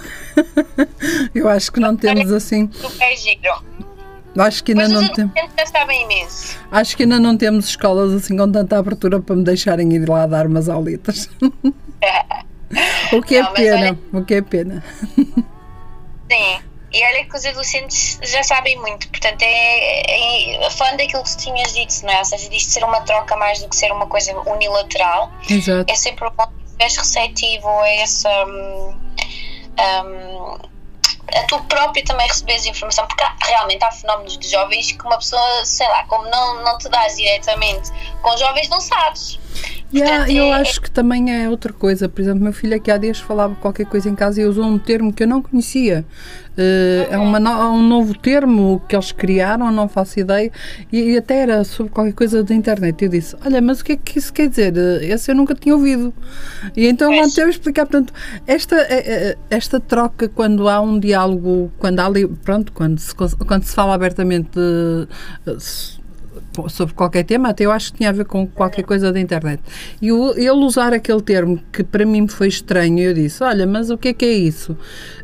[SPEAKER 1] Eu acho que não temos assim.
[SPEAKER 2] Super giro.
[SPEAKER 1] Acho que ainda não temos. Acho que ainda não temos escolas assim com tanta abertura para me deixarem ir lá dar umas aulitas. O que é
[SPEAKER 2] Não, mas
[SPEAKER 1] pena, o que é pena.
[SPEAKER 2] Sim. E olha que os adolescentes já sabem muito, portanto, é, é falando daquilo que tu tinhas dito, não é? Ou seja, disto ser uma troca mais do que ser uma coisa unilateral,
[SPEAKER 1] Exato.
[SPEAKER 2] é sempre bom que estiveres receptivo a essa. hum, hum, a tu próprio também receberes informação, porque há- realmente há fenómenos de jovens que uma pessoa, sei lá, como não, não te dás diretamente com jovens, não sabes.
[SPEAKER 1] Yeah, eu
[SPEAKER 2] é-
[SPEAKER 1] acho que também é outra coisa. Por exemplo, meu filho aqui há dias falava qualquer coisa em casa e usou um termo que eu não conhecia. Eh, é uma no- um novo termo que eles criaram, não faço ideia, e, e até era sobre qualquer coisa da internet. Eu disse: Olha, mas o que é que isso quer dizer? Eh, Esse eu nunca tinha ouvido. E então lá a explicar. Portanto, esta, eh, esta troca, quando há um diálogo, quando há pronto, quando se, quando se fala abertamente de, sobre qualquer tema, até eu acho que tinha a ver com qualquer coisa da internet. E ele usar aquele termo que para mim foi estranho, eu disse: Olha, mas o que é que é isso?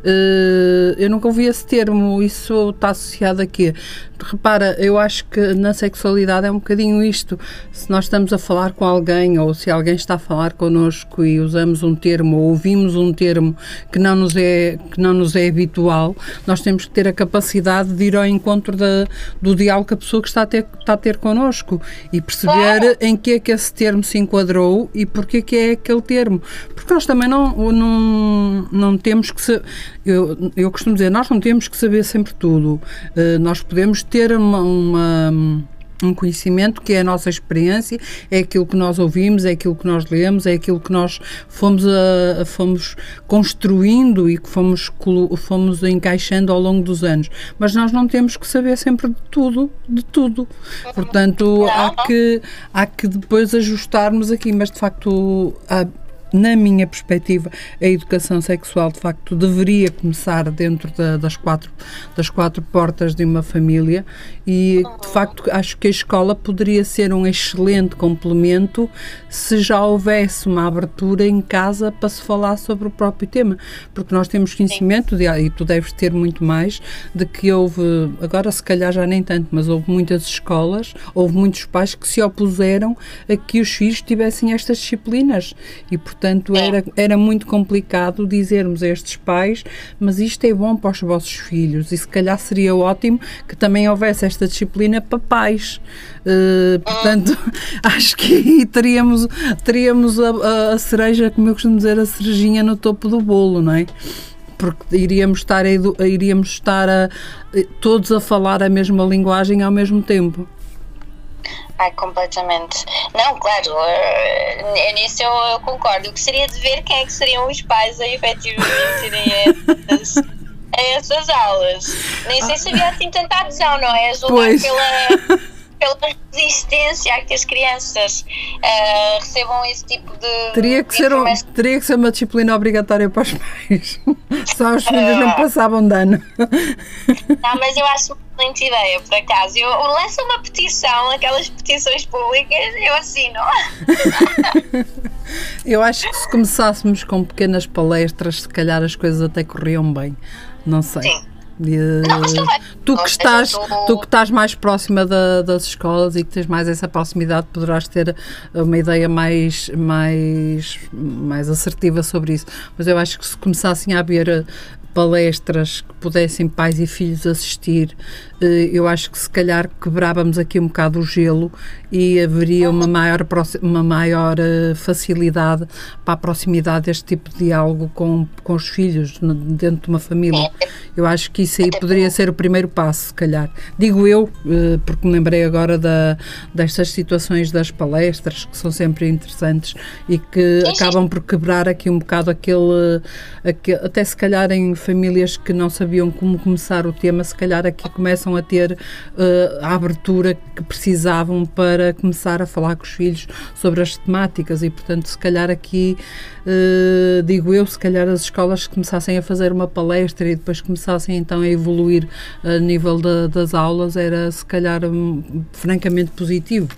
[SPEAKER 1] Eh, eu nunca ouvi esse termo, isso está associado a quê? Repara, eu acho que na sexualidade é um bocadinho isto. Se nós estamos a falar com alguém ou se alguém está a falar connosco e usamos um termo ou ouvimos um termo que não nos é, que não nos é habitual, nós temos que ter a capacidade de ir ao encontro da, do diálogo que a pessoa que está a ter, está a ter connosco e perceber em que é que esse termo se enquadrou e porque é que é aquele termo. Porque nós também não, não, não temos que. Eu, eu costumo dizer, nós não temos que saber sempre tudo. Eh, nós podemos ter uma- uma um conhecimento que é a nossa experiência, é aquilo que nós ouvimos, é aquilo que nós lemos, é aquilo que nós fomos, a, a- fomos construindo e que fomos, fomos encaixando ao longo dos anos. Mas nós não temos que saber sempre de tudo, de tudo. Portanto, há que, há que depois ajustarmos aqui, mas de facto. há- na minha perspectiva, a educação sexual de facto deveria começar dentro da- das, quatro, das quatro portas de uma família e de facto acho que a escola poderia ser um excelente complemento se já houvesse uma abertura em casa para se falar sobre o próprio tema, porque nós temos conhecimento, de, e tu deves ter muito mais, de que houve, agora se calhar já nem tanto, mas houve muitas escolas, houve muitos pais que se opuseram a que os filhos tivessem estas disciplinas. E portanto era, era muito complicado dizermos a estes pais mas isto é bom para os vossos filhos e se calhar seria ótimo que também houvesse esta disciplina para pais Uh, portanto acho que aí teríamos, teríamos a, a- a cereja, como eu costumo dizer, a cerejinha no topo do bolo, não é? porque iríamos estar, a, iríamos estar a, todos a falar a mesma linguagem ao mesmo tempo.
[SPEAKER 2] Ai, completamente. Não, claro, eh, nisso eu, eu concordo. Eu gostaria de ver quem é que seriam os pais a efetivamente a essas, a essas aulas. Nem sei se havia assim tanta adesão, não é? Julgar pela, pela resistência a que as crianças eh, recebam esse tipo de.
[SPEAKER 1] Teria que,
[SPEAKER 2] de
[SPEAKER 1] ser um, teria que ser uma disciplina obrigatória para os pais. Só os filhos não passavam dano.
[SPEAKER 2] Não, mas eu acho uma excelente ideia, por acaso. Eu, eu lanço uma petição, aquelas petições públicas, eu assino.
[SPEAKER 1] Eu acho que se começássemos com pequenas palestras, se calhar as coisas até corriam bem. Não sei.
[SPEAKER 2] Sim.
[SPEAKER 1] E,
[SPEAKER 2] Não, mas tu
[SPEAKER 1] que estás,
[SPEAKER 2] tu-
[SPEAKER 1] tu que estás mais próxima da- das escolas e que tens mais essa proximidade, poderás ter uma ideia mais, mais, mais assertiva sobre isso. Mas eu acho que se começassem a haver palestras que pudessem pais e filhos assistir, eu acho que se calhar quebrávamos aqui um bocado o gelo e haveria uma maior, uma maior eh, facilidade para a proximidade deste tipo de diálogo com, com os filhos dentro de uma família. Eu acho que isso aí poderia ser o primeiro passo, se calhar. Digo eu, eh, porque me lembrei agora da, destas situações das palestras, que são sempre interessantes e que acabam por quebrar aqui um bocado aquele, aquele. Até se calhar em famílias que não sabiam como começar o tema, se calhar aqui começam a ter eh, a abertura que precisavam para começar a falar com os filhos sobre as temáticas e, portanto, se calhar aqui, eh, digo eu, se calhar as escolas começassem a fazer uma palestra e depois começassem então a evoluir a nível da- das aulas, era se calhar hum, francamente positivo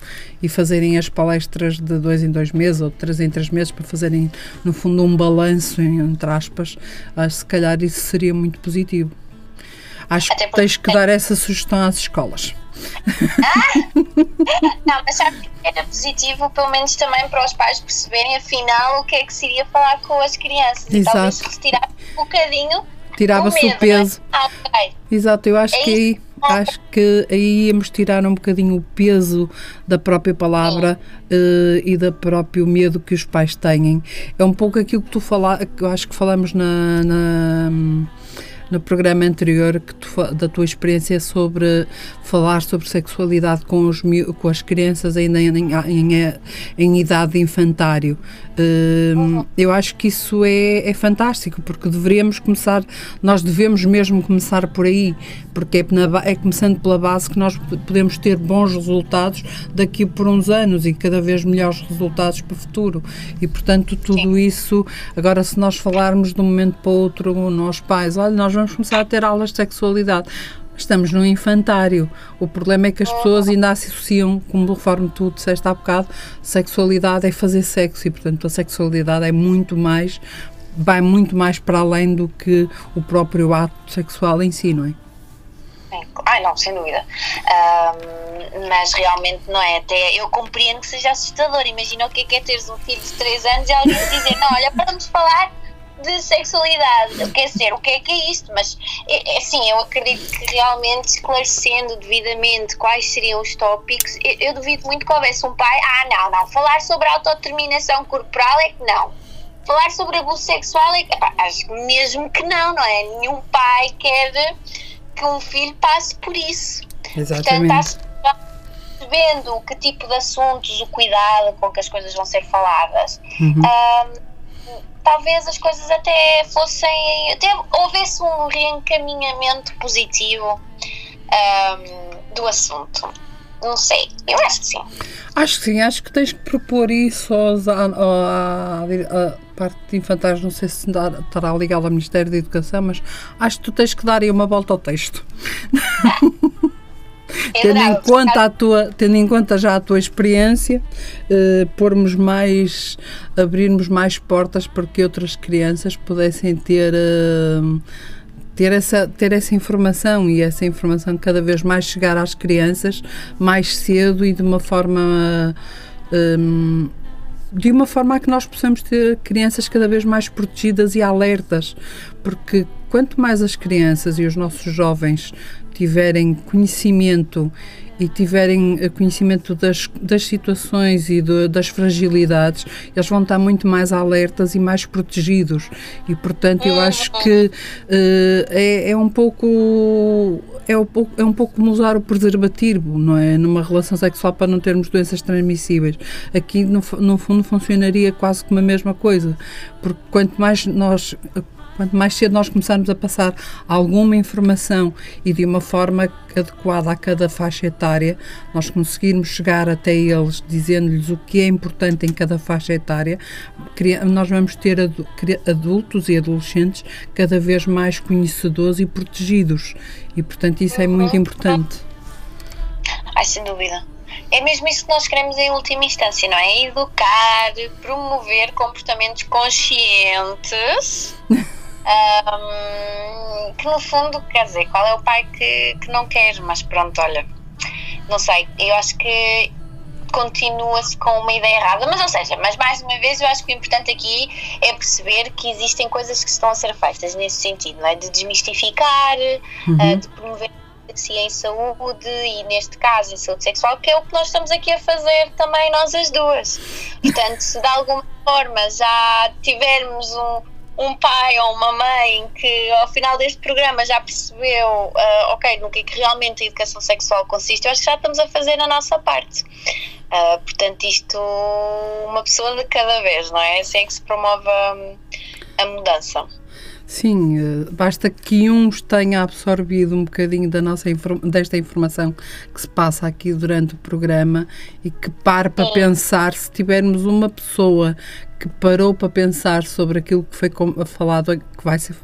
[SPEAKER 1] e fazerem as palestras de dois em dois meses ou de três em três meses para fazerem, no fundo, um balanço, entre aspas, acho se calhar isso seria muito positivo. Acho
[SPEAKER 2] Até
[SPEAKER 1] que tens que dar essa sugestão às escolas.
[SPEAKER 2] Não, mas sabe que era positivo, pelo menos também para os pais perceberem afinal o que é que seria falar com as crianças. E
[SPEAKER 1] Exato.
[SPEAKER 2] talvez retirar um bocadinho
[SPEAKER 1] Tirava-se o peso.
[SPEAKER 2] é? Ah, ok.
[SPEAKER 1] Exato, eu acho
[SPEAKER 2] É
[SPEAKER 1] que aí, acho que aí íamos tirar um bocadinho o peso da própria palavra eh, e do próprio medo que os pais têm. É um pouco aquilo que tu falaste, que eu acho que falamos na, na- no programa anterior que tu da tua experiência sobre falar sobre sexualidade com, os, com as crianças ainda em, em, em- em idade de infantário. Hum, eu acho que isso é, é fantástico, porque deveríamos começar, nós devemos mesmo começar por aí, porque é, na é começando pela base que nós podemos ter bons resultados daqui por uns anos e cada vez melhores resultados para o futuro. E portanto, tudo isso, agora se nós falarmos de um momento para o outro, nós pais, olha, nós vamos começar a ter aulas de sexualidade. Estamos num infantário. O problema é que as pessoas ainda associam, como conforme tu disseste há bocado, sexualidade é fazer sexo e, portanto, a sexualidade é muito mais, vai muito mais para além do que o próprio ato sexual em si, não é?
[SPEAKER 2] Ai, não, sem dúvida. Ahm, mas realmente não é. Até eu compreendo que seja assustador. Imagina o que é, que é teres um filho de 3 anos e alguém dizer: Não, olha, vamos falar de sexualidade. Quer dizer, o que é que é isto? Mas, é, é assim, eu acredito que realmente esclarecendo devidamente quais seriam os tópicos, eu, eu duvido muito que houvesse um pai: Ah, não, não, falar sobre autodeterminação corporal é que não. Falar sobre abuso sexual é que. epá, acho mesmo que não, não é? Nenhum pai quer que um filho passe por isso. Portanto, acho que já percebendo que tipo de assuntos, o cuidado com que as coisas vão ser faladas,
[SPEAKER 1] Uhum.
[SPEAKER 2] Talvez as coisas até fossem. até houvesse um reencaminhamento positivo ahm, do assunto. Não sei, eu acho que sim.
[SPEAKER 1] Acho que sim, acho que tens que propor isso aos, à, à- à parte de infantários, não sei se estará ligado ao Ministério da Educação, mas acho que tu tens que dar aí uma volta ao texto.
[SPEAKER 2] É
[SPEAKER 1] Tendo em, conta a tua, tendo em conta já a tua experiência, eh, pormos mais, abrirmos mais portas para que outras crianças pudessem ter, eh, ter, essa, ter essa informação e essa informação cada vez mais chegar às crianças mais cedo e de uma forma. eh, de uma forma a que nós possamos ter crianças cada vez mais protegidas e alertas, porque quanto mais as crianças e os nossos jovens tiverem conhecimento e tiverem eh, conhecimento das, das situações e do- das fragilidades, eles vão estar muito mais alertas e mais protegidos. E, portanto, eu acho que eh, é, é um pouco. É um, pouco, é um pouco como usar o preservativo, não é? Numa relação sexual para não termos doenças transmissíveis. Aqui, no, no fundo, funcionaria quase como a mesma coisa, porque quanto mais nós Quanto mais cedo nós começarmos a passar alguma informação e de uma forma adequada a cada faixa etária, nós conseguirmos chegar até eles dizendo-lhes o que é importante em cada faixa etária, nós vamos ter adultos e adolescentes cada vez mais conhecedores e protegidos. E, portanto, isso é muito importante.
[SPEAKER 2] Ai, sem dúvida. É mesmo isso que nós queremos em última instância, não é? Educar, promover comportamentos conscientes. ahm, que no fundo, quer dizer, qual é o pai que, que não quer? Mas pronto, olha, não sei, eu acho que continua-se com uma ideia errada, mas ou seja, mas mais uma vez eu acho que o importante aqui é perceber que existem coisas que estão a ser feitas nesse sentido, não é? De desmistificar, ah, de promover se em saúde e neste caso em saúde sexual, que é o que nós estamos aqui a fazer também nós as duas. Portanto, se de alguma forma já tivermos um, um pai ou uma mãe que ao final deste programa já percebeu, uh, ok, no que é que realmente a educação sexual consiste, eu acho que já estamos a fazer a nossa parte. Uh, portanto, isto, uma pessoa de cada vez, não é? Assim é que se promove a, a mudança.
[SPEAKER 1] Sim, eh, basta que uns tenha absorvido um bocadinho da nossa desta informação que se passa aqui durante o programa e que pare para pensar se tivermos uma pessoa que parou para pensar sobre aquilo que foi falado, que, vai ser,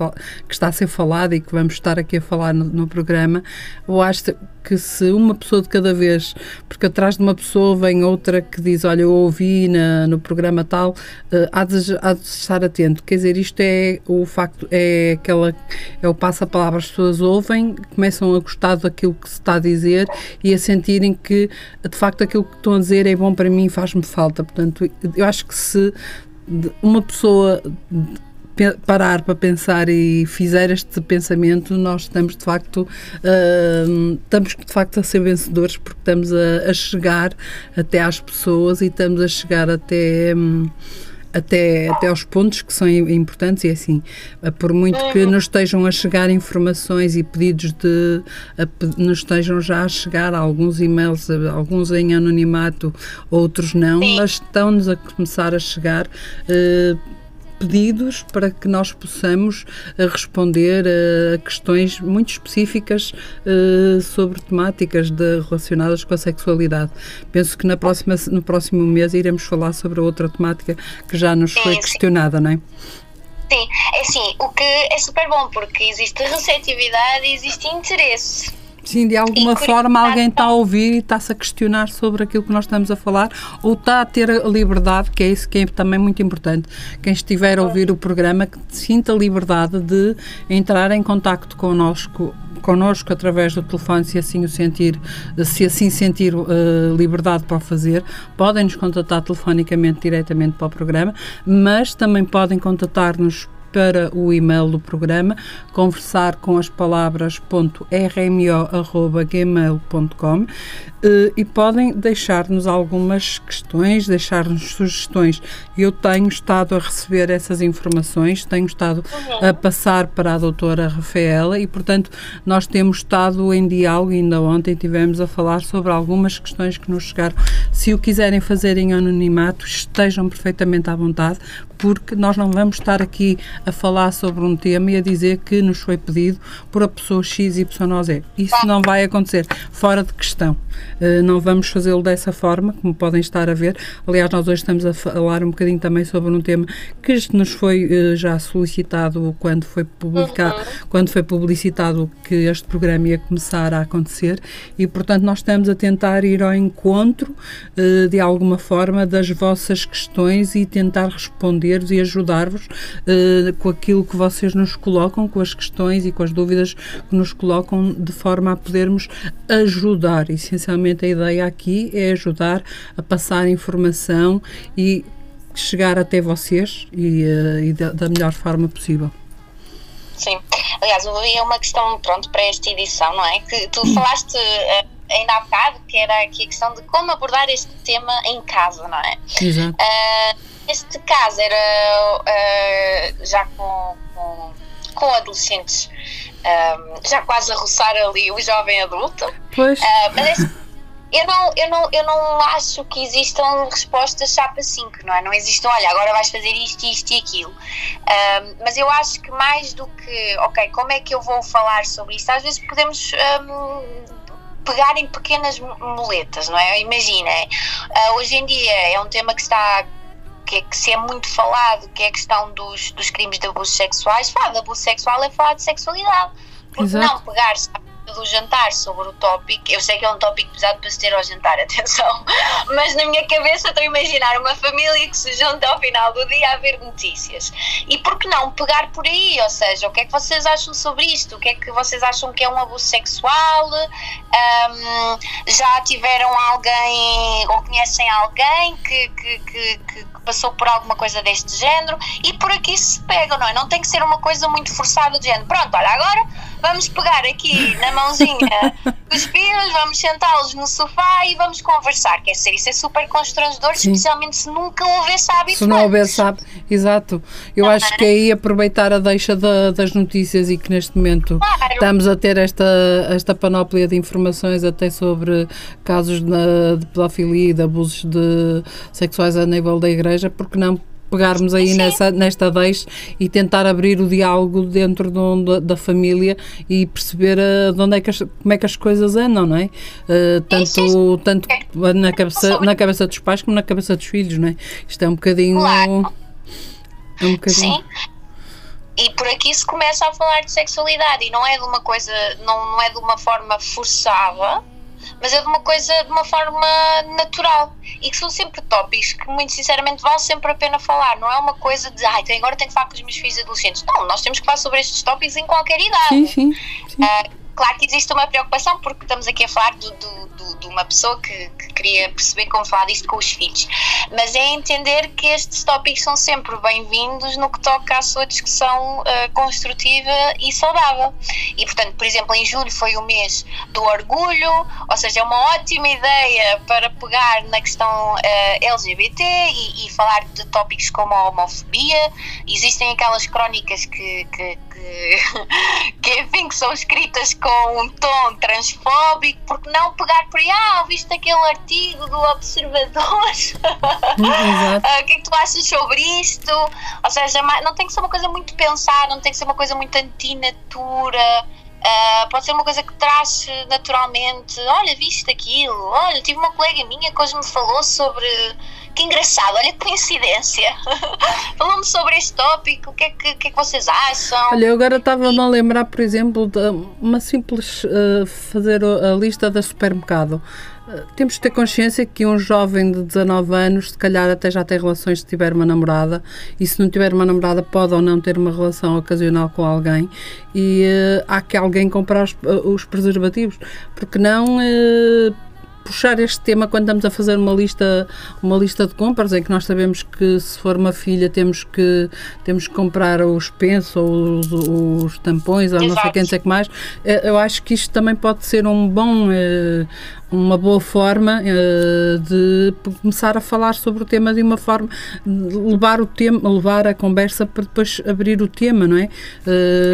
[SPEAKER 1] que está a ser falado e que vamos estar aqui a falar no, no programa, eu acho que se uma pessoa de cada vez, porque atrás de uma pessoa vem outra que diz, olha, eu ouvi na, no programa tal, uh, há, de, há de estar atento. Quer dizer, isto é o facto, é aquela, é o passo-palavra, as pessoas ouvem, começam a gostar daquilo que se está a dizer e a sentirem que, de facto, aquilo que estão a dizer é bom para mim e faz-me falta. Portanto, eu acho que se uma pessoa parar para pensar e fizer este pensamento, nós estamos de facto uh, estamos de facto a ser vencedores porque estamos a, a, chegar até às pessoas e estamos a chegar até um, até, até aos pontos que são importantes e é assim, por muito que uhum. nos estejam a chegar informações e pedidos de a, nos estejam já a chegar alguns e-mails, alguns em anonimato, outros não, Sim. mas estão-nos a começar a chegar uh, pedidos para que nós possamos uh, responder a questões muito específicas uh, sobre temáticas de, relacionadas com a sexualidade. Penso que na próxima, no próximo mês iremos falar sobre outra temática que já nos foi questionada, não é?
[SPEAKER 2] Sim, é assim, o que é super bom porque existe receptividade e existe interesse.
[SPEAKER 1] Sim, de alguma forma alguém está a ouvir e está-se a questionar sobre aquilo que nós estamos a falar ou está a ter a liberdade, que é isso que é também muito importante. Quem estiver a ouvir o programa, que sinta a liberdade de entrar em contacto connosco, connosco através do telefone, se assim o sentir, se assim sentir uh, liberdade para o fazer, podem nos contatar telefonicamente diretamente para o programa, mas também podem contatar-nos para o e-mail do programa, conversar com as palavras .rmo.gmail.com eh, e podem deixar-nos algumas questões, deixar-nos sugestões. Eu tenho estado a receber essas informações, tenho estado a passar para a doutora Rafaela e, portanto, nós temos estado em diálogo, ainda ontem tivemos a falar sobre algumas questões que nos chegaram. Se o quiserem fazer em anonimato, estejam perfeitamente à vontade, porque nós não vamos estar aqui a falar sobre um tema e a dizer que nos foi pedido por a pessoa X, Y Z. Isso não vai acontecer, fora de questão. Uh, não vamos fazê-lo dessa forma, como podem estar a ver. Aliás, nós hoje estamos a falar um bocadinho também sobre um tema que nos foi uh, já solicitado quando foi publicado, uhum. quando foi publicitado que este programa ia começar a acontecer e, portanto, nós estamos a tentar ir ao encontro uh, de alguma forma das vossas questões e tentar responder responder-vos e ajudar-vos com aquilo que vocês nos colocam, com as questões e com as dúvidas que nos colocam, de forma a podermos ajudar. Essencialmente, a ideia aqui é ajudar a passar informação e chegar até vocês e, uh, e da, da melhor forma possível.
[SPEAKER 2] Sim, aliás, é uma questão, pronto, para esta edição, não é? Que tu falaste uh, ainda há bocado, que era aqui a questão de como abordar este tema em casa, não é?
[SPEAKER 1] Exato. Uh,
[SPEAKER 2] Neste caso era uh, já com, com, com adolescentes, já quase a roçar ali o jovem adulto.
[SPEAKER 1] Pois.
[SPEAKER 2] Mas eu não, eu, não, eu não acho que existam respostas chapa 5, não é? Não existam, olha, agora vais fazer isto, isto e aquilo. Um, mas eu acho que mais do que, ok, como é que eu vou falar sobre isto? Às vezes podemos. Um, pegar em pequenas muletas, não é? Imaginem, uh, hoje em dia é um tema que está que, que se é muito falado, que é a questão dos, dos crimes de abusos sexuais, falar de abuso sexual é falar de sexualidade. Porque Exato. não pegar do jantar sobre o tópico, eu sei que é um tópico pesado para se ter ao jantar, atenção, mas na minha cabeça estou a imaginar uma família que se junta ao final do dia a ver notícias. E por que não pegar por aí? Ou seja, o que é que vocês acham sobre isto? O que é que vocês acham que é um abuso sexual? Um, já tiveram alguém ou conhecem alguém que, que, que, que passou por alguma coisa deste género e por aqui se pega, não é? Não tem que ser uma coisa muito forçada de género. Pronto, olha, agora vamos pegar aqui na mãozinha dos filhos, vamos sentá-los no sofá e vamos conversar. Quer dizer, isso é super constrangedor,
[SPEAKER 1] Sim.
[SPEAKER 2] especialmente se nunca houve esse hábito.
[SPEAKER 1] Se não houver,
[SPEAKER 2] antes.
[SPEAKER 1] sabe. Exato. Eu acho que é aí aproveitar a deixa da- das notícias e que neste momento
[SPEAKER 2] Claro.
[SPEAKER 1] estamos a ter esta, esta panóplia de informações até sobre casos de, de pedofilia e de abusos de sexuais a nível da igreja, porque não pegarmos aí
[SPEAKER 2] Sim.
[SPEAKER 1] nessa, nesta deixa e tentar abrir o diálogo dentro do- da, família e perceber de onde é que as, como é que as coisas andam, não é? Eh, tanto
[SPEAKER 2] sim.
[SPEAKER 1] tanto na cabeça, na cabeça dos pais como na cabeça dos filhos, não é? Isto é um bocadinho...
[SPEAKER 2] Claro.
[SPEAKER 1] É um bocadinho...
[SPEAKER 2] Sim. E por aqui se começa a falar de sexualidade e não é de uma coisa, não, não é de uma forma forçada, mas é de uma coisa de uma forma natural e que são sempre tópicos que muito sinceramente vale sempre a pena falar, não é uma coisa de ai, agora tenho que falar com os meus filhos adolescentes. Não, nós temos que falar sobre estes tópicos em qualquer idade.
[SPEAKER 1] Sim, sim. sim.
[SPEAKER 2] Ah, claro que existe uma preocupação porque estamos aqui a falar do- do- do- de uma pessoa que, que queria perceber como falar disto com os filhos, mas é entender que estes tópicos são sempre bem-vindos no que toca à sua discussão ah, construtiva e saudável. E portanto, por exemplo, em julho foi o mês do orgulho, ou seja, é uma ótima ideia para pegar na questão ah, LGBT e, e falar de tópicos como a homofobia. Existem aquelas crónicas que, que, que, que, enfim, que são escritas com um tom transfóbico, porque não pegar por aí, ah, viste aquele artigo do Observador?
[SPEAKER 1] Exato.
[SPEAKER 2] Ah, o que é que tu achas sobre isto? Ou seja, ma- não tem que ser uma coisa muito pensada, não tem que ser uma coisa muito antinatura. Ah, pode ser uma coisa que traz naturalmente. Olha, viste aquilo? Olha, tive uma colega minha que hoje me falou sobre. Que engraçado, olha que coincidência. Falou-me sobre este tópico, o que é que, que, é que vocês acham?
[SPEAKER 1] Olha, eu agora estava-me a lembrar, por exemplo, de uma simples eh, fazer a lista da supermercado. Temos de ter consciência que um jovem de 19 anos, se calhar até já tem relações se tiver uma namorada, e se não tiver uma namorada, pode ou não ter uma relação ocasional com alguém, e eh, há que alguém comprar os, eh, os preservativos, porque não eh, puxar este tema quando estamos a fazer uma lista uma lista de compras em que nós sabemos que se for uma filha temos que temos que comprar os pensos ou os, os tampões ou não sei
[SPEAKER 2] Exato.
[SPEAKER 1] quem sei que mais eu acho que isto também pode ser um bom uma boa forma eh, de começar a falar sobre o tema de uma forma de levar o tema levar a conversa para depois abrir o tema não é Eh,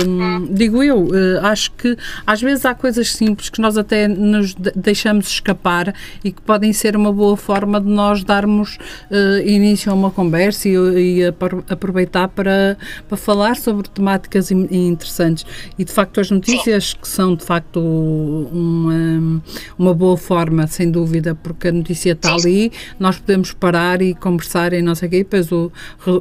[SPEAKER 1] digo eu eh, acho que às vezes há coisas simples que nós até nos de- deixamos escapar e que podem ser uma boa forma de nós darmos eh, início a uma conversa e, e apro- aproveitar para, para falar sobre temáticas in- interessantes. E de facto, as notícias que são de facto uma, uma boa forma, sem dúvida, porque a notícia está ali, nós podemos parar e conversar e não sei o quê. E depois, o,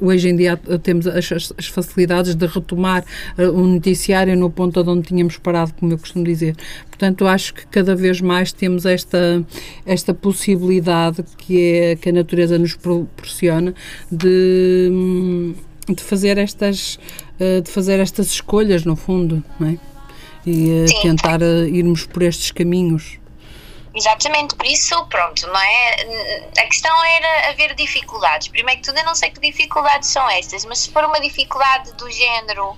[SPEAKER 1] hoje em dia, temos as, as- facilidades de retomar eh, o noticiário no ponto onde tínhamos parado, como eu costumo dizer. Portanto, acho que cada vez mais temos esta, esta possibilidade que, é, que a natureza nos proporciona de, hum, de fazer estas eh, de fazer estas escolhas no fundo, não é? E eh,
[SPEAKER 2] Sim.
[SPEAKER 1] tentar irmos por estes caminhos.
[SPEAKER 2] Exatamente, por isso, pronto, não é? A questão era haver dificuldades. Primeiro que tudo, eu não sei que dificuldades são estas, mas se for uma dificuldade do género.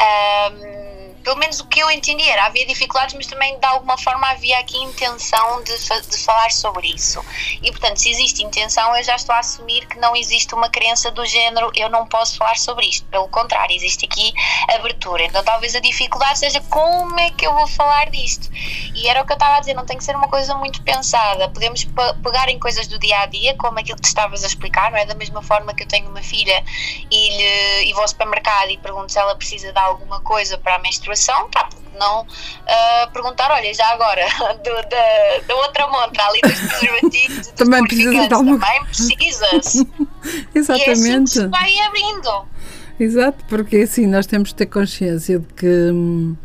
[SPEAKER 2] ahm, pelo menos o que eu entendi era, havia dificuldades, mas também de alguma forma havia aqui intenção de, de falar sobre isso. E portanto, se existe intenção, eu já estou a assumir que não existe uma crença do género eu não posso falar sobre isto. Pelo contrário, existe aqui abertura. Então talvez a dificuldade seja como é que eu vou falar disto. E era o que eu estava a dizer, não tem que ser uma coisa muito pensada. Podemos pe- pegar em coisas do dia a dia, como aquilo que tu estavas a explicar, não é? Da mesma forma que eu tenho uma filha e, lhe, e vou ao supermercado e pergunto se ela precisa de alguma coisa para a menstruação, tá, porque não ah, perguntar, olha, já agora, do- da, da outra montra ali dos preservativos,
[SPEAKER 1] Também de
[SPEAKER 2] lubrificantes,
[SPEAKER 1] alguma
[SPEAKER 2] Também precisas. E é assim
[SPEAKER 1] Exatamente.
[SPEAKER 2] vai abrindo.
[SPEAKER 1] Exato, porque assim nós temos de ter consciência de que hum,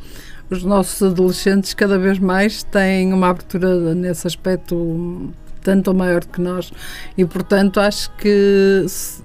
[SPEAKER 1] os nossos adolescentes cada vez mais têm uma abertura nesse aspecto hum, tanto ou maior que nós e portanto acho que se-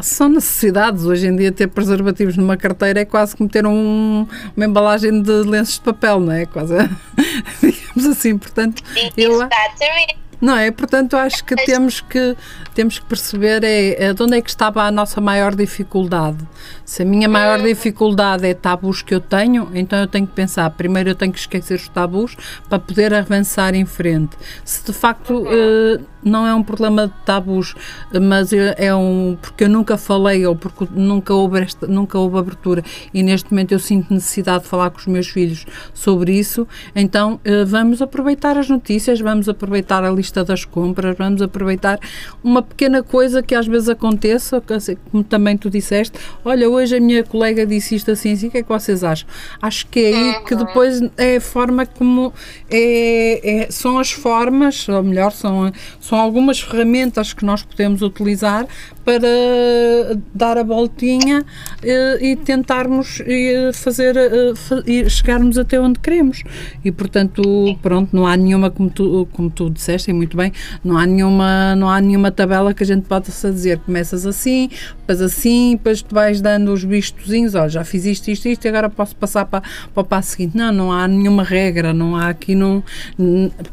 [SPEAKER 1] são necessidades hoje em dia ter preservativos numa carteira é quase como ter um- uma embalagem de lenços de papel, não é? Quase digamos assim, portanto eu,
[SPEAKER 2] Exatamente.
[SPEAKER 1] Não é? Portanto, acho que temos que, temos que perceber é, é de onde é que estava a nossa maior dificuldade. Se a minha maior
[SPEAKER 2] Uhum.
[SPEAKER 1] dificuldade é tabus que eu tenho, então eu tenho que pensar, primeiro eu tenho que esquecer os tabus para poder avançar em frente. Se de facto
[SPEAKER 2] Uhum.
[SPEAKER 1] eh, não é um problema de tabus, mas é é um porque eu nunca falei ou porque nunca houve, esta, nunca houve abertura e neste momento eu sinto necessidade de falar com os meus filhos sobre isso, então eh, vamos aproveitar as notícias, vamos aproveitar a lista das compras, vamos aproveitar uma pequena coisa que às vezes aconteça, assim, como também tu disseste, olha, hoje a minha colega disse isto assim, assim, o que é que vocês acham? Acho que é aí que depois é a forma como é, é- são as formas, ou melhor, são, são algumas ferramentas que nós podemos utilizar para dar a voltinha eh, e tentarmos eh, fazer eh, e chegarmos até onde queremos. E portanto, pronto, não há nenhuma, como tu, como tu disseste, e muito bem, não há nenhuma, não há nenhuma tabela que a gente possa dizer. Começas assim, depois assim, depois tu vais dando os vistozinhos, ó, já fiz isto, isto, isto, agora posso passar para, para o passo seguinte. Não, não há nenhuma regra, não há aqui, não,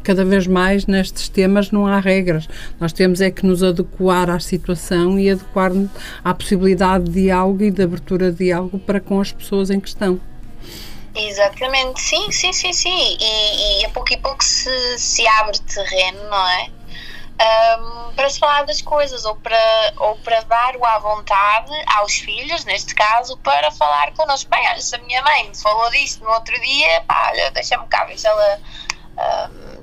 [SPEAKER 1] cada vez mais nestes temas não há regras. Nós temos é que nos adequar à situação e adequar-nos à possibilidade de diálogo e de abertura de diálogo para com as pessoas em questão.
[SPEAKER 2] Exatamente, sim, sim, sim, sim. E, e a pouco e pouco se, se abre terreno, não é? Ahm, para se falar das coisas ou para, ou para dar o à vontade aos filhos, neste caso, para falar connosco. Bem, olha, se a minha mãe me falou disto no outro dia, pá, olha, deixa-me cá ver se ela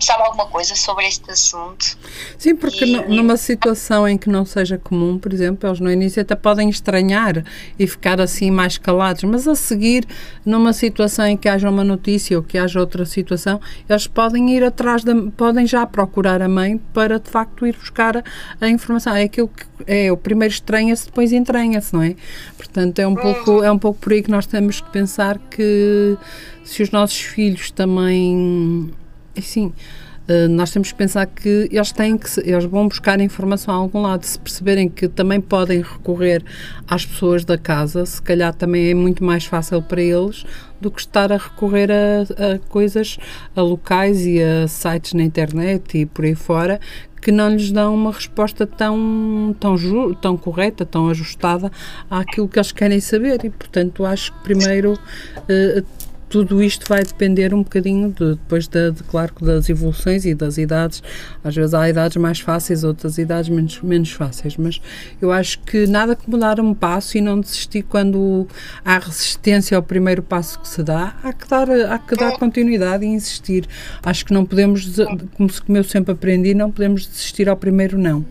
[SPEAKER 2] sabe alguma coisa sobre este assunto.
[SPEAKER 1] Sim, porque
[SPEAKER 2] E-
[SPEAKER 1] nu- numa situação em que não seja comum, por exemplo, eles no início até podem estranhar e ficar assim mais calados, mas a seguir, numa situação em que haja uma notícia ou que haja outra situação, eles podem ir atrás da, podem já procurar a mãe para de facto ir buscar a, a informação. É aquilo que é o primeiro estranha-se, depois entranha-se, não é? Portanto, é um pouco é um pouco por aí que nós temos que pensar que se os nossos filhos também assim Uh, nós temos que pensar que eles têm que eles vão buscar informação a algum lado. Se perceberem que também podem recorrer às pessoas da casa se calhar também é muito mais fácil para eles do que estar a recorrer a, a coisas a locais e a sites na internet e por aí fora que não lhes dão uma resposta tão tão tão correta tão ajustada àquilo que eles querem saber. E portanto acho que primeiro uh, tudo isto vai depender um bocadinho de, depois da, de, claro, das evoluções e das idades. Às vezes há idades mais fáceis, outras idades menos, menos fáceis, mas eu acho que nada como dar um passo e não desistir quando há resistência ao primeiro passo que se dá, há que dar, há que dar continuidade e insistir. Acho que não podemos, como como eu sempre aprendi, não podemos desistir ao primeiro não.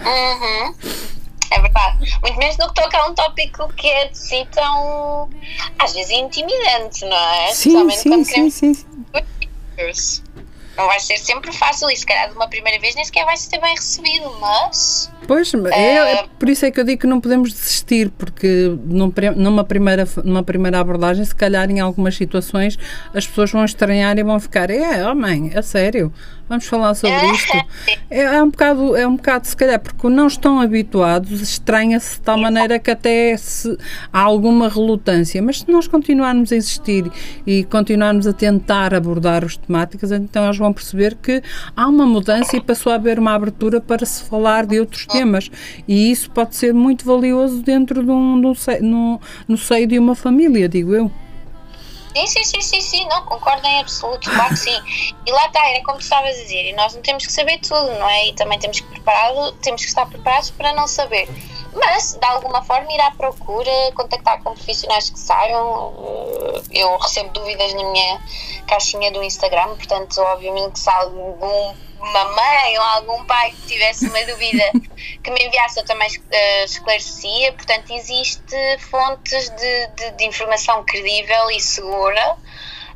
[SPEAKER 2] Uhum. É verdade. Muito menos no que toca a um tópico que é de si tão, às vezes, intimidante, não é?
[SPEAKER 1] Sim, sim, sim, sim, sim.
[SPEAKER 2] Não vai ser sempre fácil e se calhar de uma primeira vez nem sequer vai ser bem recebido, mas
[SPEAKER 1] Pois, é, é por isso é que eu digo que não podemos desistir, porque num numa primeira, numa primeira abordagem, se calhar em algumas situações, as pessoas vão estranhar e vão ficar, é, oh mãe, é sério, vamos falar sobre isto. É, é um bocado, é um bocado, se calhar, porque não estão habituados, estranha-se de tal maneira que até se, há alguma relutância, mas se nós continuarmos a insistir e continuarmos a tentar abordar as temáticas, então eles vão perceber que há uma mudança e passou a haver uma abertura para se falar de outros temas e isso pode ser muito valioso dentro de um, de um no, no seio de uma família, digo eu.
[SPEAKER 2] Sim, sim, sim, sim, sim, não, concordo em absoluto, claro que sim. E lá está, era como tu estavas a dizer, e nós não temos que saber tudo, não é? E também temos que, preparado, temos que estar preparados para não saber. Mas, de alguma forma, ir à procura, contactar com profissionais que saibam. Eu recebo dúvidas na minha caixinha do Instagram, portanto, obviamente, que se algum uma mãe ou algum pai que tivesse uma dúvida que me enviasse, eu também eh, esclarecia. Portanto, existe fontes de, de, de informação credível e segura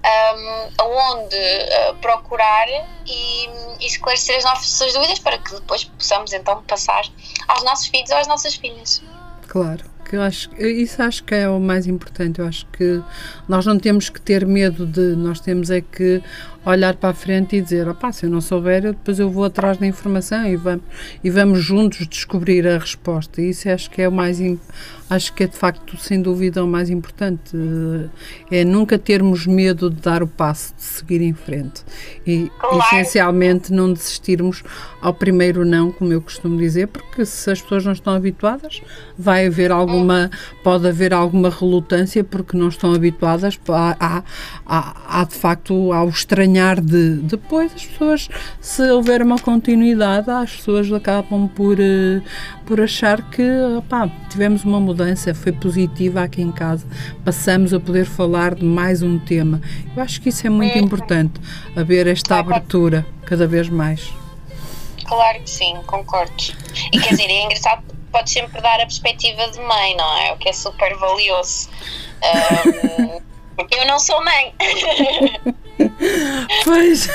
[SPEAKER 2] um, onde uh, procurar e, e esclarecer as nossas dúvidas para que depois possamos então passar aos nossos filhos ou às nossas filhas.
[SPEAKER 1] Claro, que eu acho, isso acho que é o mais importante. Eu acho que nós não temos que ter medo de, nós temos é que olhar para a frente e dizer, opá, se eu não souber, depois eu vou atrás da informação e vamos, e vamos juntos descobrir a resposta. Isso acho que é o mais, acho que é de facto, sem dúvida, o mais importante. É nunca termos medo de dar o passo, de seguir em frente. E,
[SPEAKER 2] Claro.
[SPEAKER 1] essencialmente, não desistirmos ao primeiro não, como eu costumo dizer, porque se as pessoas não estão habituadas, vai haver alguma, pode haver alguma relutância porque não estão habituadas, há, há, há, há, de facto, ao de depois as pessoas, se houver uma continuidade, as pessoas acabam por, eh, por achar que opá, tivemos uma mudança, foi positiva aqui em casa, passamos a poder falar de mais um tema. Eu acho que isso é muito importante, haver esta abertura cada vez mais.
[SPEAKER 2] Claro que sim, concordo. E quer dizer, é engraçado pode sempre dar a perspectiva de mãe, não é? O que é super valioso. Ahm, porque eu não sou mãe.
[SPEAKER 1] Pois,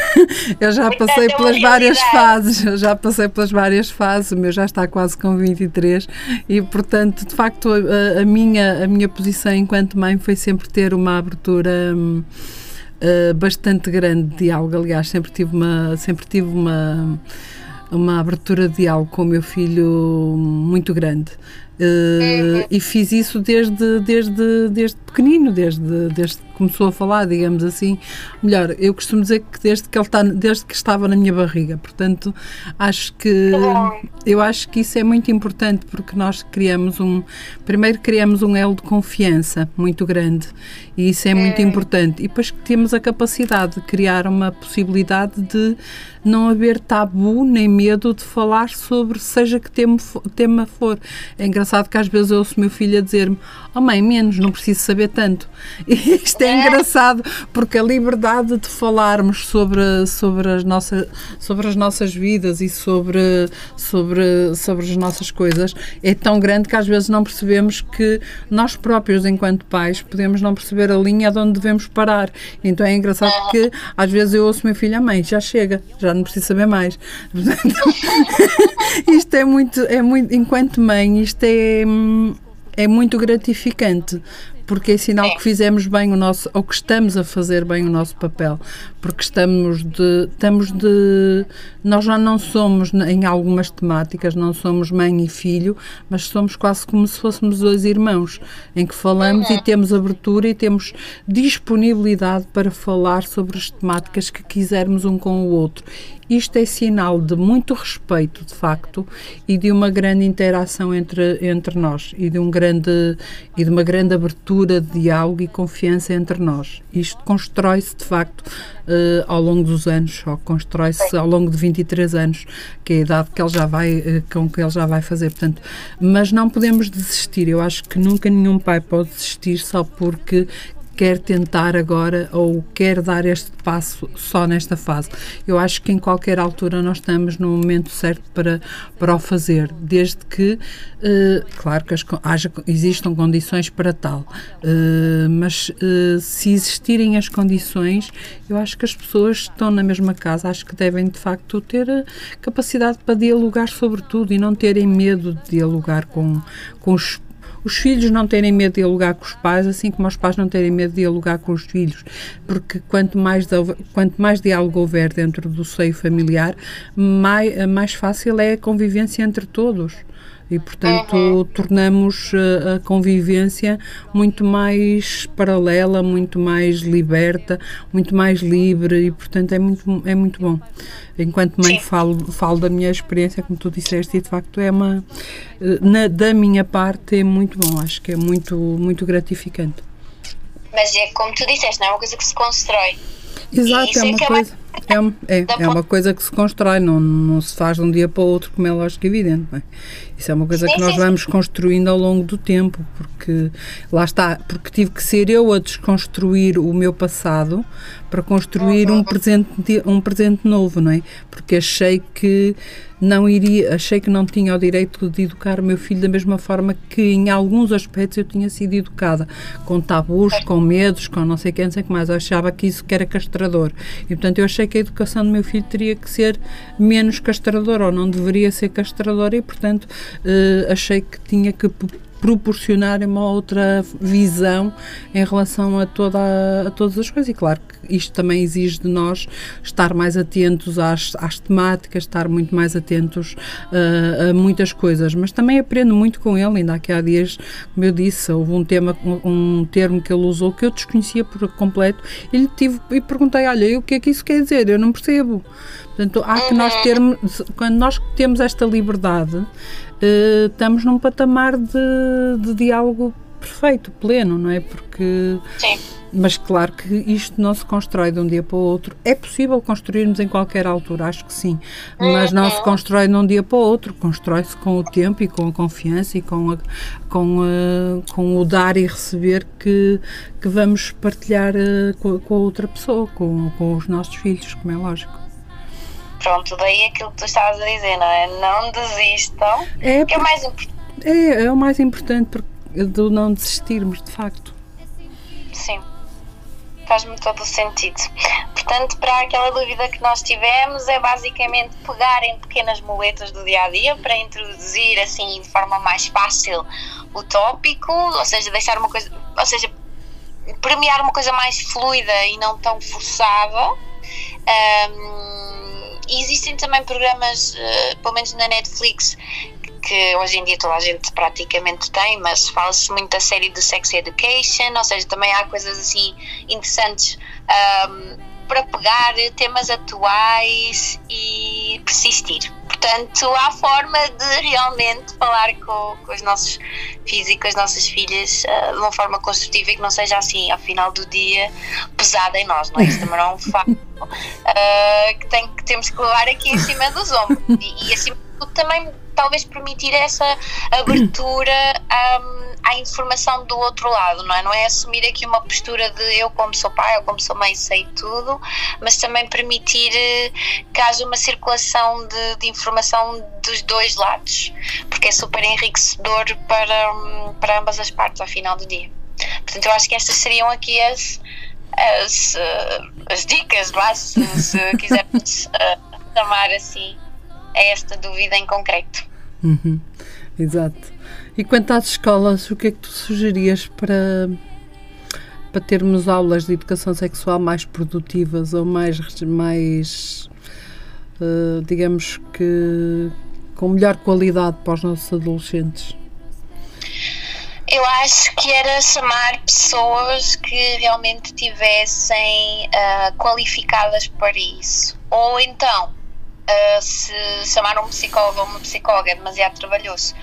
[SPEAKER 1] eu já
[SPEAKER 2] Portanto,
[SPEAKER 1] passei
[SPEAKER 2] é
[SPEAKER 1] pelas várias
[SPEAKER 2] realidade.
[SPEAKER 1] fases, eu já passei pelas várias fases, o meu já está quase com 23 e, portanto, de facto, a, a minha, a minha posição enquanto mãe foi sempre ter uma abertura hum, eh, bastante grande de diálogo, aliás, sempre tive uma, sempre tive uma, uma abertura de diálogo com o meu filho muito grande. Eh, e fiz isso desde, desde, desde pequenino, desde, desde começou a falar, digamos assim. Melhor, eu costumo dizer que desde que ele está, desde que estava na minha barriga. Portanto, acho que eu acho que isso é muito importante porque nós criamos um primeiro criamos um elo de confiança muito grande e isso é muito importante. E depois que temos a capacidade de criar uma possibilidade de não haver tabu nem medo de falar sobre seja que tema, fo- tema for. É engraçado que às vezes eu ouço meu filho a dizer-me oh mãe, menos, não preciso saber tanto. Isto é engraçado porque a liberdade de falarmos sobre, sobre, as, nossas, sobre as nossas vidas e sobre, sobre, sobre as nossas coisas é tão grande que às vezes não percebemos que nós próprios, enquanto pais, podemos não perceber a linha de onde devemos parar. Então é engraçado que às vezes eu ouço meu filho, a mãe, já chega, já não preciso saber mais. Portanto, isto é muito, é muito, enquanto mãe, isto é, hum, é muito gratificante. Porque é sinal que fizemos bem o nosso, ou que estamos a fazer bem o nosso papel. Porque estamos de, estamos de, nós já não somos, em algumas temáticas, não somos mãe e filho, mas somos quase como se fôssemos dois irmãos, em que falamos e temos abertura e temos disponibilidade para falar sobre as temáticas que quisermos um com o outro. Isto é sinal de muito respeito, de facto, e de uma grande interação entre, entre nós e de, um grande, e de uma grande abertura de diálogo e confiança entre nós. Isto constrói-se, de facto, eh, ao longo dos anos, ou constrói-se ao longo de 23 anos, que é a idade que ele já vai, eh, com que ele já vai fazer. Portanto, mas não podemos desistir. Eu acho que nunca nenhum pai pode desistir só porque quer tentar agora ou quer dar este passo só nesta fase. Eu acho que em qualquer altura nós estamos no momento certo para, para o fazer, desde que, eh, claro que as haja, existam condições para tal, eh, mas eh, se existirem as condições, eu acho que as pessoas estão na mesma casa, acho que devem de facto ter a capacidade para dialogar sobre tudo e não terem medo de dialogar com, com os os filhos não terem medo de dialogar com os pais, assim como os pais não terem medo de dialogar com os filhos, porque quanto mais, quanto mais diálogo houver dentro do seio familiar, mais, mais fácil é a convivência entre todos. E, portanto, tornamos eh, a convivência muito mais paralela, muito mais liberta, muito mais livre e, portanto, é muito, é muito bom. Enquanto mãe,
[SPEAKER 2] Sim.
[SPEAKER 1] falo, falo da minha experiência, como tu disseste, e de facto é uma. eh, na- da minha parte, é muito bom. Acho que é muito, muito gratificante.
[SPEAKER 2] Mas é como tu disseste, não é uma coisa que se constrói.
[SPEAKER 1] Exato, é uma
[SPEAKER 2] é
[SPEAKER 1] coisa. É, é, é uma coisa que se constrói, não, não se faz de um dia para o outro, como é lógico e evidente. não é? Isso é uma coisa
[SPEAKER 2] Sim,
[SPEAKER 1] que nós
[SPEAKER 2] sim,
[SPEAKER 1] vamos construindo ao longo do tempo, porque lá está, porque tive que ser eu a desconstruir o meu passado para construir um presente, um presente novo, não é? Porque achei que não iria, achei que não tinha o direito de educar o meu filho da mesma forma que em alguns aspectos eu tinha sido educada, com tabus, com medos, com não sei quem, não sei o que mais. Eu achava que isso que era castrador. E portanto eu achei que a educação do meu filho teria que ser menos castradora ou não deveria ser castradora e portanto eh, achei que tinha que proporcionar uma outra visão em relação a, toda a, a todas as coisas. E claro isto também exige de nós estar mais atentos às, às temáticas, estar muito mais atentos uh, a muitas coisas, mas também aprendo muito com ele. Ainda aqui há dias, como eu disse, houve um, tema, um, um termo que ele usou que eu desconhecia por completo e lhe tive e perguntei: Olha, o que é que isso quer dizer? Eu não percebo. Portanto, há que nós termos, quando nós temos esta liberdade, uh, estamos num patamar de, de diálogo perfeito, pleno, não é? Porque.
[SPEAKER 2] Sim.
[SPEAKER 1] Mas claro que isto não se constrói de um dia para o outro. É possível construirmos em qualquer altura, acho que sim. Mas não se constrói de um dia para o outro. Constrói-se com o tempo e com a confiança e com, a, com, a, com o dar e receber que, que vamos partilhar uh, com, com a outra pessoa, com, com os nossos filhos, como é lógico.
[SPEAKER 2] Pronto, daí aquilo que tu estavas a dizer, não é? Não desistam,
[SPEAKER 1] É,
[SPEAKER 2] que é o mais importante.
[SPEAKER 1] É, é o mais importante porque, de não desistirmos, de facto.
[SPEAKER 2] Sim, faz-me todo o sentido. Portanto, para aquela dúvida que nós tivemos, é basicamente pegar em pequenas muletas do dia a dia para introduzir assim de forma mais fácil o tópico, ou seja, deixar uma coisa, ou seja, premiar uma coisa mais fluida e não tão forçada. Um, existem também programas, uh, pelo menos na Netflix, que hoje em dia toda a gente praticamente tem, mas fala-se muito da série de Sex Education, ou seja, também há coisas assim interessantes um, para pegar temas atuais e persistir. Portanto, há forma de realmente falar com, com os nossos filhos e com as nossas filhas uh, de uma forma construtiva e que não seja assim, ao final do dia, pesada em nós, não é? Isso também não é um facto uh, que, tem, que temos que levar aqui em cima dos ombros. E, e acima de tudo também talvez permitir essa abertura um, à informação do outro lado, não é? Não é assumir aqui uma postura de eu como sou pai ou como sou mãe sei tudo, mas também permitir eh, que haja uma circulação de, de informação dos dois lados, porque é super enriquecedor para, hum, para ambas as partes ao final do dia. Portanto, eu acho que estas seriam aqui as, as, eh, as dicas, lá, se, se quisermos uh, chamar assim a esta dúvida em concreto.
[SPEAKER 1] Uhum, exato. E quanto às escolas, o que é que tu sugerias para, para termos aulas de educação sexual mais produtivas ou mais, mais uh, digamos que com melhor qualidade para os nossos adolescentes?
[SPEAKER 2] Eu acho que era chamar pessoas que realmente tivessem uh, qualificadas para isso. Ou então, uh, se chamar um psicólogo ou uma psicóloga é demasiado trabalhoso,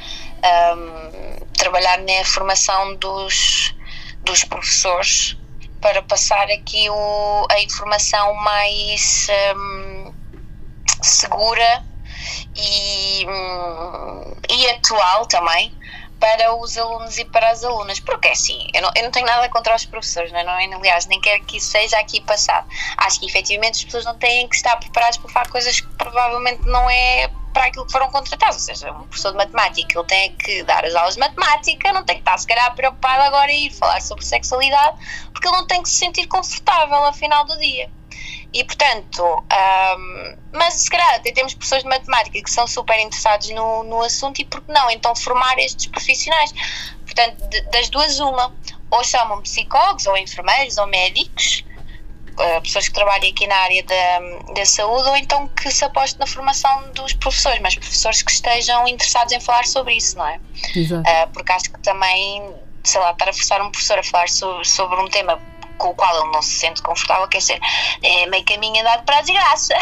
[SPEAKER 2] um, trabalhar na formação dos, dos professores para passar aqui o, a informação mais um, segura e, um, e atual também para os alunos e para as alunas, porque é assim, eu não, eu não tenho nada contra os professores, não é? Não, é? aliás, nem quero que isso seja aqui passado. Acho que efetivamente as pessoas não têm que estar preparadas para fazer coisas que provavelmente não é para aquilo que foram contratados, ou seja, um professor de matemática, ele tem que dar as aulas de matemática, não tem que estar se calhar preocupado agora em ir falar sobre sexualidade, porque ele não tem que se sentir confortável ao final do dia. E portanto, um, mas se calhar até temos professores de matemática que são super interessados no, no assunto e por que não? Então formar estes profissionais. Portanto, de, das duas, uma, ou chamam psicólogos, ou enfermeiros, ou médicos, uh, pessoas que trabalham aqui na área da, da saúde, ou então que se apostem na formação dos professores, mas professores que estejam interessados em falar sobre isso, não é?
[SPEAKER 1] Exato.
[SPEAKER 2] Uh, porque acho que também, sei lá, estar a forçar um professor a falar sobre, sobre um tema com o qual ele não se sente confortável, quer dizer, é meio caminho andado para a desgraça.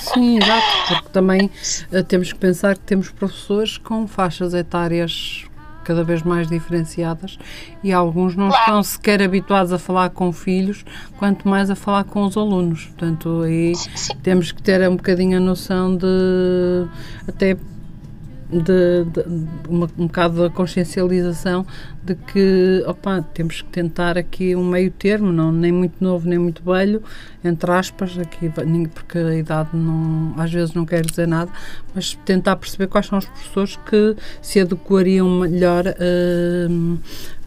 [SPEAKER 1] Sim, exato, porque também uh, temos que pensar que temos professores com faixas etárias cada vez mais diferenciadas e alguns não
[SPEAKER 2] Claro.
[SPEAKER 1] estão sequer habituados a falar com filhos, quanto mais a falar com os alunos. Portanto, aí temos que ter um bocadinho a noção de até de, de- uma, um bocado da consciencialização de que opa, temos que tentar aqui um meio termo, não, nem muito novo nem muito velho, entre aspas, aqui, porque a idade não, às vezes não quer dizer nada, mas tentar perceber quais são os professores que se adequariam melhor a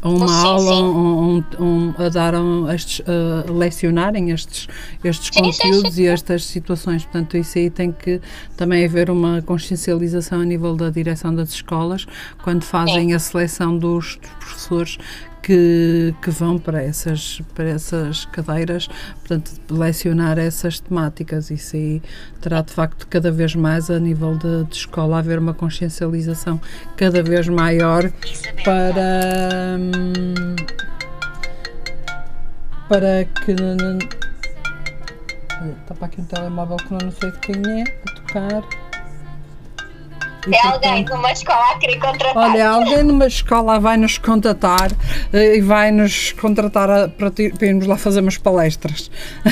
[SPEAKER 1] uma
[SPEAKER 2] Sim,
[SPEAKER 1] aula
[SPEAKER 2] sim.
[SPEAKER 1] um- um- a dar um, estes, a lecionarem estes, estes
[SPEAKER 2] Sim, sim,
[SPEAKER 1] conteúdos e estas situações. Portanto, isso aí tem que também haver uma consciencialização a nível da direção das escolas quando fazem a seleção dos, dos professores que, que vão para essas, para essas cadeiras, portanto, lecionar essas temáticas. Isso aí terá de facto cada vez mais a nível de, de escola haver uma consciencialização cada vez maior para para que está para aqui um telemóvel que não sei de quem é a tocar E,
[SPEAKER 2] É alguém numa escola a querer contratar.
[SPEAKER 1] Olha, alguém numa escola vai nos contatar eh, e vai nos contratar a- para, ti- para irmos lá fazer umas palestras.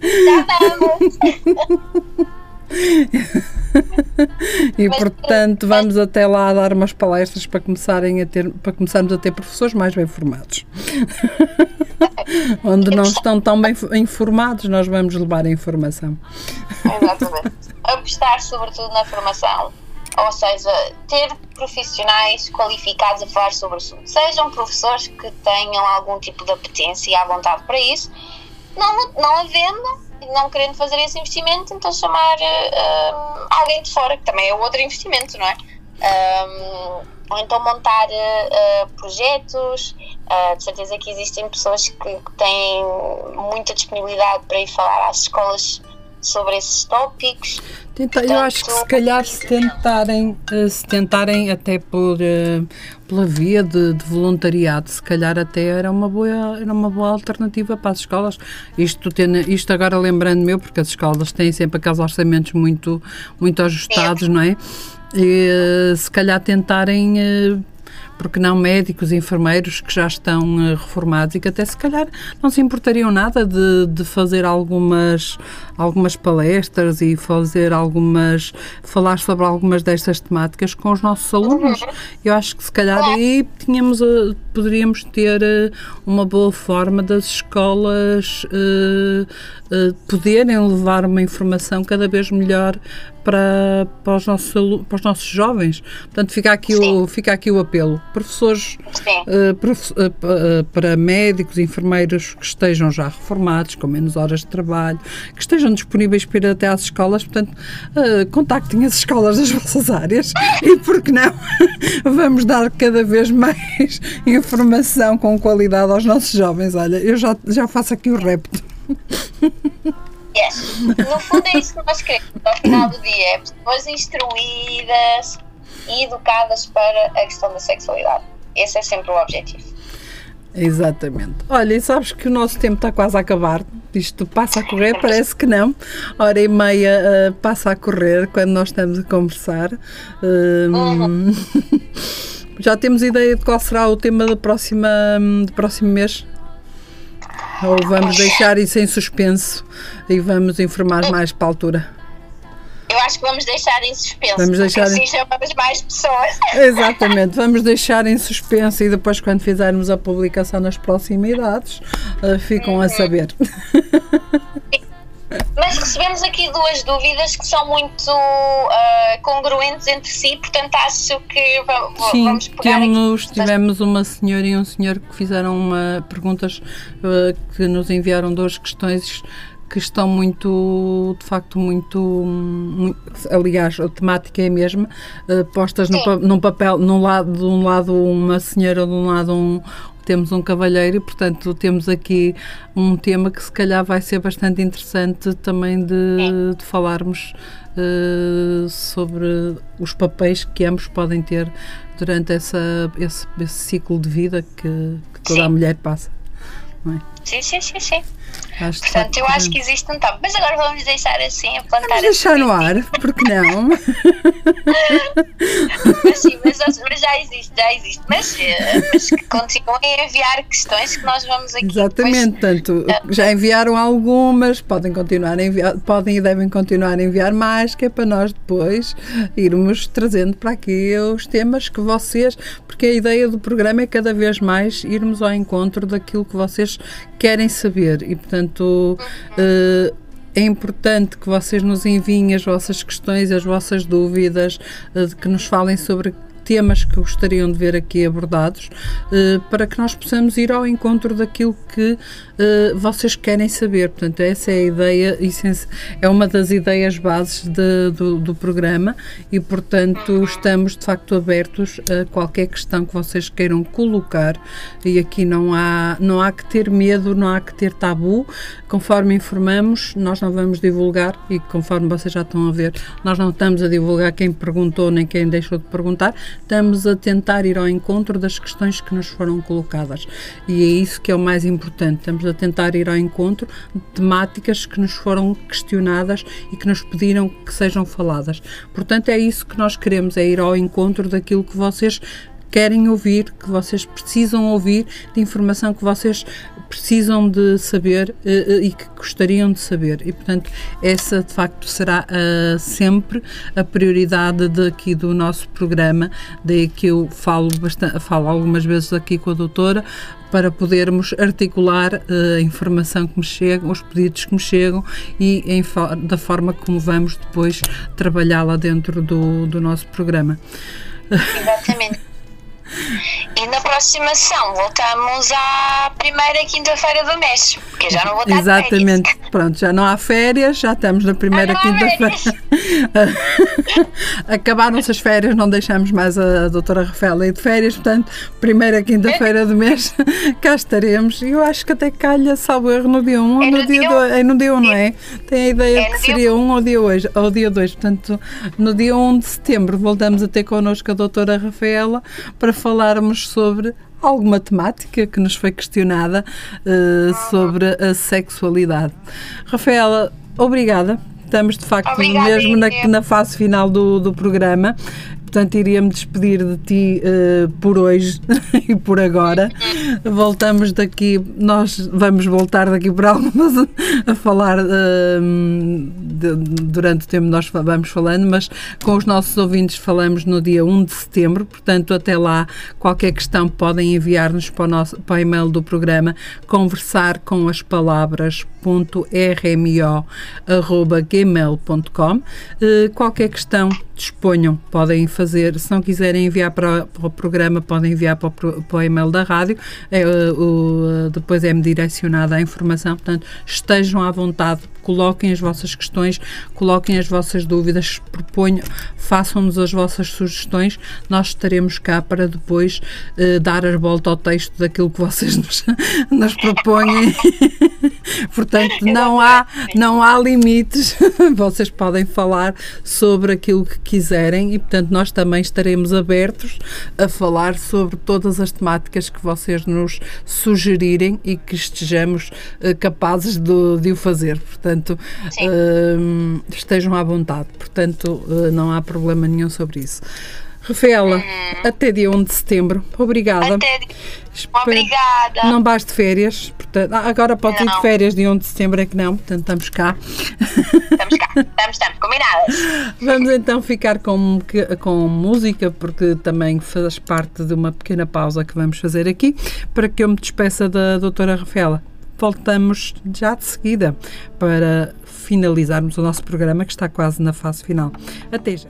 [SPEAKER 2] Já vamos.
[SPEAKER 1] E
[SPEAKER 2] Mas-
[SPEAKER 1] portanto vamos até lá dar umas palestras para começarem a ter para começarmos a ter professores mais bem formados. Onde não estão tão bem fo- informados, nós vamos levar a informação.
[SPEAKER 2] Exatamente. Apostar sobretudo na formação. Ou seja, ter profissionais qualificados a falar sobre o assunto. Sejam professores que tenham algum tipo de apetência e à vontade para isso. Não, não havendo não querendo fazer esse investimento, então chamar eh, alguém de fora, que também é outro investimento, não é? Um, ou então montar eh, eh, projetos. eh, de certeza que existem pessoas que, têm muita disponibilidade para ir falar às escolas sobre esses tópicos.
[SPEAKER 1] Tenta- eu acho que se calhar se tentarem, eh, se tentarem até por eh, pela via de, de voluntariado, se calhar até era uma boa era uma boa alternativa para as escolas. Isto tendo, isto agora lembrando meu porque as escolas têm sempre aqueles orçamentos muito muito ajustados, não é? E, se calhar tentarem eh, porque não médicos, enfermeiros que já estão eh, reformados e que até se calhar não se importariam nada de, de fazer algumas, algumas palestras e fazer algumas, falar sobre algumas destas temáticas com os nossos alunos. Eu acho que se calhar aí tínhamos, eh, poderíamos ter eh, uma boa forma das escolas eh, eh, poderem levar uma informação cada vez melhor para, para, os nossos, para os nossos jovens. Portanto, fica aqui, o, fica aqui o apelo. Professores, eh, pa- eh, para médicos, enfermeiros que estejam já reformados, com menos horas de trabalho, que estejam disponíveis para ir até às escolas, portanto, eh, contactem as escolas das vossas áreas e, por que não, vamos dar cada vez mais informação com qualidade aos nossos jovens. Olha, eu já, já faço aqui o repto.
[SPEAKER 2] No fundo é isso que nós queremos ao final do dia, é pessoas instruídas e educadas para a questão da sexualidade. Esse é sempre o objetivo.
[SPEAKER 1] Exatamente. Olha, e sabes que o nosso tempo está quase a acabar. Isto passa a correr, parece que não. Hora e meia eh, passa a correr quando nós estamos a conversar. Hum, já temos ideia de qual será o tema do, próxima, do próximo mês? Ou vamos deixar isso em suspenso e vamos informar mais para a altura?
[SPEAKER 2] Eu acho que vamos deixar em suspenso.
[SPEAKER 1] Vamos deixar
[SPEAKER 2] porque
[SPEAKER 1] em-
[SPEAKER 2] assim chamamos mais pessoas.
[SPEAKER 1] Exatamente, vamos deixar em suspenso e depois, quando fizermos a publicação nas proximidades, eh, ficam a saber.
[SPEAKER 2] Mas recebemos aqui duas dúvidas que são muito ah, congruentes entre si, portanto acho que va- va-
[SPEAKER 1] Sim,
[SPEAKER 2] vamos pegar
[SPEAKER 1] temos,
[SPEAKER 2] aqui.
[SPEAKER 1] tivemos uma senhora e um senhor que fizeram uma, perguntas eh, que nos enviaram duas questões que estão muito, de facto, muito, muito aliás, a temática é a mesma, eh, postas no, num papel, num lado, de um lado uma senhora, de um lado um, temos um cavalheiro e, portanto, temos aqui um tema que se calhar vai ser bastante interessante também de, de falarmos eh, sobre os papéis que ambos podem ter durante essa, esse, esse ciclo de vida que, que toda a
[SPEAKER 2] Sim.
[SPEAKER 1] mulher passa. é?
[SPEAKER 2] Sim, sim, sim, sim.
[SPEAKER 1] Acho
[SPEAKER 2] Portanto, eu acho que existe um top. Mas agora vamos deixar assim, a plantar
[SPEAKER 1] Vamos deixar no ar, porque não?
[SPEAKER 2] Mas sim, mas, mas já existe, já existe. Mas, eh, mas que continuem a enviar questões que nós vamos aqui.
[SPEAKER 1] Exatamente, portanto, já enviaram algumas, podem continuar a enviar, podem e devem continuar a enviar mais, que é para nós depois irmos trazendo para aqui os temas que vocês, porque a ideia do programa é cada vez mais irmos ao encontro daquilo que vocês querem saber e, portanto, eh, é importante que vocês nos enviem as vossas questões, as vossas dúvidas, eh, que nos falem sobre temas que gostariam de ver aqui abordados, eh, para que nós possamos ir ao encontro daquilo que eh, vocês querem saber. Portanto, essa é a ideia, é uma das ideias bases de, do, do programa e, portanto, estamos de facto abertos a qualquer questão que vocês queiram colocar e aqui não há, não há que ter medo, não há que ter tabu. Conforme informamos, nós não vamos divulgar e conforme vocês já estão a ver, nós não estamos a divulgar quem perguntou nem quem deixou de perguntar, estamos a tentar ir ao encontro das questões que nos foram colocadas e é isso que é o mais importante. Estamos a tentar ir ao encontro de temáticas que nos foram questionadas e que nos pediram que sejam faladas. Portanto, é isso que nós queremos, é ir ao encontro daquilo que vocês querem ouvir, que vocês precisam ouvir, de informação que vocês precisam de saber uh, e que gostariam de saber. E, portanto, essa de facto será uh, sempre a prioridade daqui do nosso programa. Daí que eu falo, bastante, falo algumas vezes aqui com a doutora para podermos articular uh, a informação que me chega, os pedidos que me chegam e em, da forma como vamos depois trabalhá-la dentro do, do nosso programa.
[SPEAKER 2] Exatamente. E na próxima ação voltamos à primeira quinta-feira do mês, porque já não vou dar
[SPEAKER 1] Exatamente, férias. pronto, já não há férias, já estamos na primeira quinta-feira. Acabaram-se as férias, não deixamos mais a, a doutora Rafaela ir de férias, portanto, primeira quinta-feira do mês, cá estaremos. E eu acho que até calha, salvo erro, no dia 1 um, ou é no, no dia 2. É no dia 1, um, não é? Tem a ideia é que seria 1 um ou dia 2, ou dia 2. Portanto, no dia 1 de setembro voltamos a ter connosco a doutora Rafaela para falarmos sobre alguma temática que nos foi questionada uh, sobre a sexualidade. Rafaela, obrigada. Estamos de facto Obrigada, mesmo na, na, fase final do, do programa Portanto, iria-me despedir de ti uh, por hoje e por agora. Voltamos daqui, nós vamos voltar daqui por algumas a falar uh, de, durante o tempo nós vamos falando, mas com os nossos ouvintes falamos no dia 1 de setembro, portanto, até lá, qualquer questão podem enviar-nos para o, para o e-mail do programa conversar com as palavras rmo.gmail.com uh, eh, Qualquer questão disponham, podem fazer, se não quiserem enviar para, para o programa, podem enviar para o, para o e-mail da rádio, é, o, depois é-me direcionada a informação, portanto, estejam à vontade, coloquem as vossas questões, coloquem as vossas dúvidas, proponham, façam-nos as vossas sugestões, nós estaremos cá para depois uh, dar a volta ao texto daquilo que vocês nos, nos propõem. portanto, não há, não há limites, vocês podem falar sobre aquilo que quiserem e, portanto, nós também estaremos abertos a falar sobre todas as temáticas que vocês nos sugerirem e que estejamos uh, capazes de, de, o fazer. Portanto, uh, estejam à vontade. Portanto, uh, não há problema nenhum sobre isso. Rafaela, uhum. até dia 1 de setembro. Obrigada.
[SPEAKER 2] Até... Obrigada.
[SPEAKER 1] Não basta de férias. Portanto, ah, agora pode ir de férias de 1 de setembro, é que não. Portanto, estamos cá.
[SPEAKER 2] Estamos cá. Estamos, estamos combinadas.
[SPEAKER 1] Vamos então ficar com, com música, porque também faz parte de uma pequena pausa que vamos fazer aqui, para que eu me despeça da doutora Rafaela. Voltamos já de seguida para finalizarmos o nosso programa, que está quase na fase final. Até já.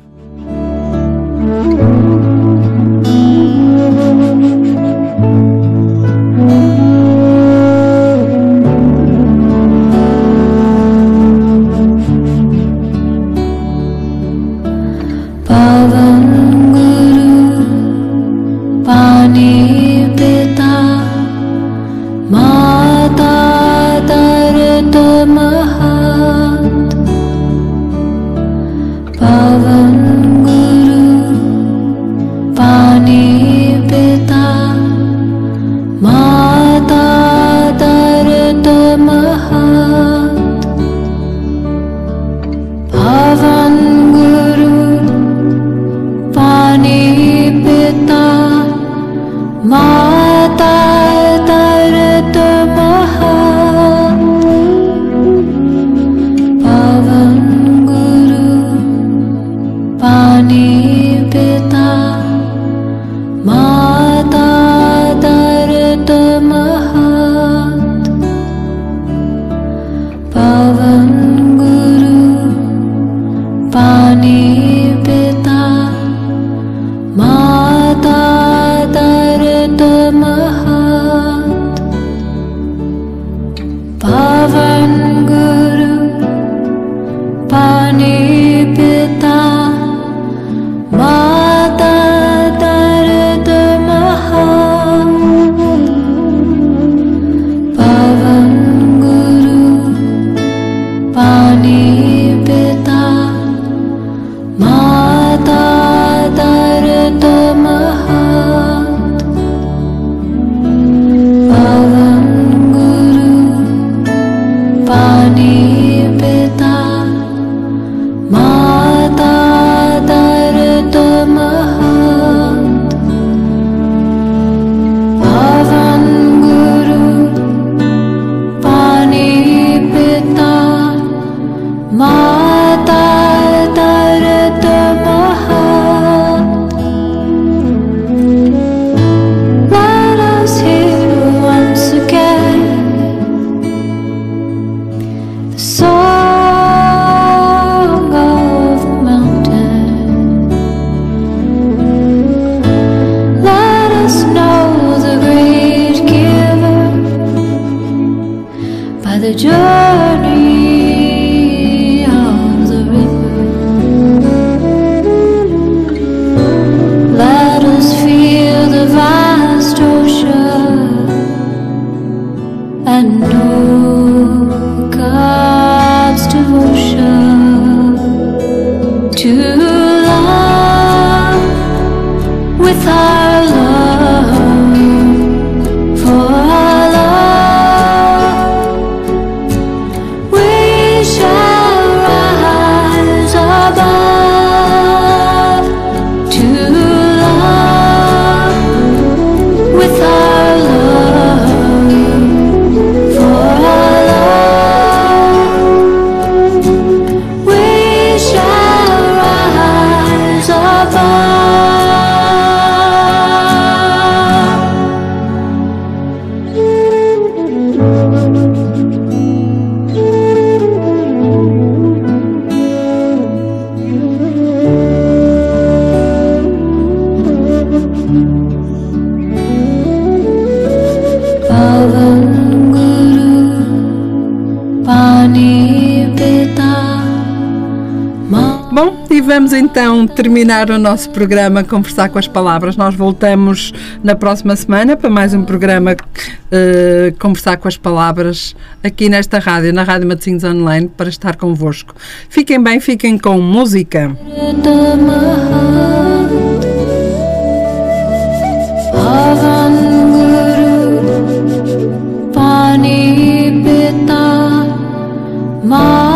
[SPEAKER 1] terminar o nosso programa Conversar com as Palavras. Nós voltamos na próxima semana para mais um programa uh, Conversar com as Palavras aqui nesta rádio, na Rádio Matosinhos Online, para estar convosco. Fiquem bem, fiquem com música.
[SPEAKER 3] Guru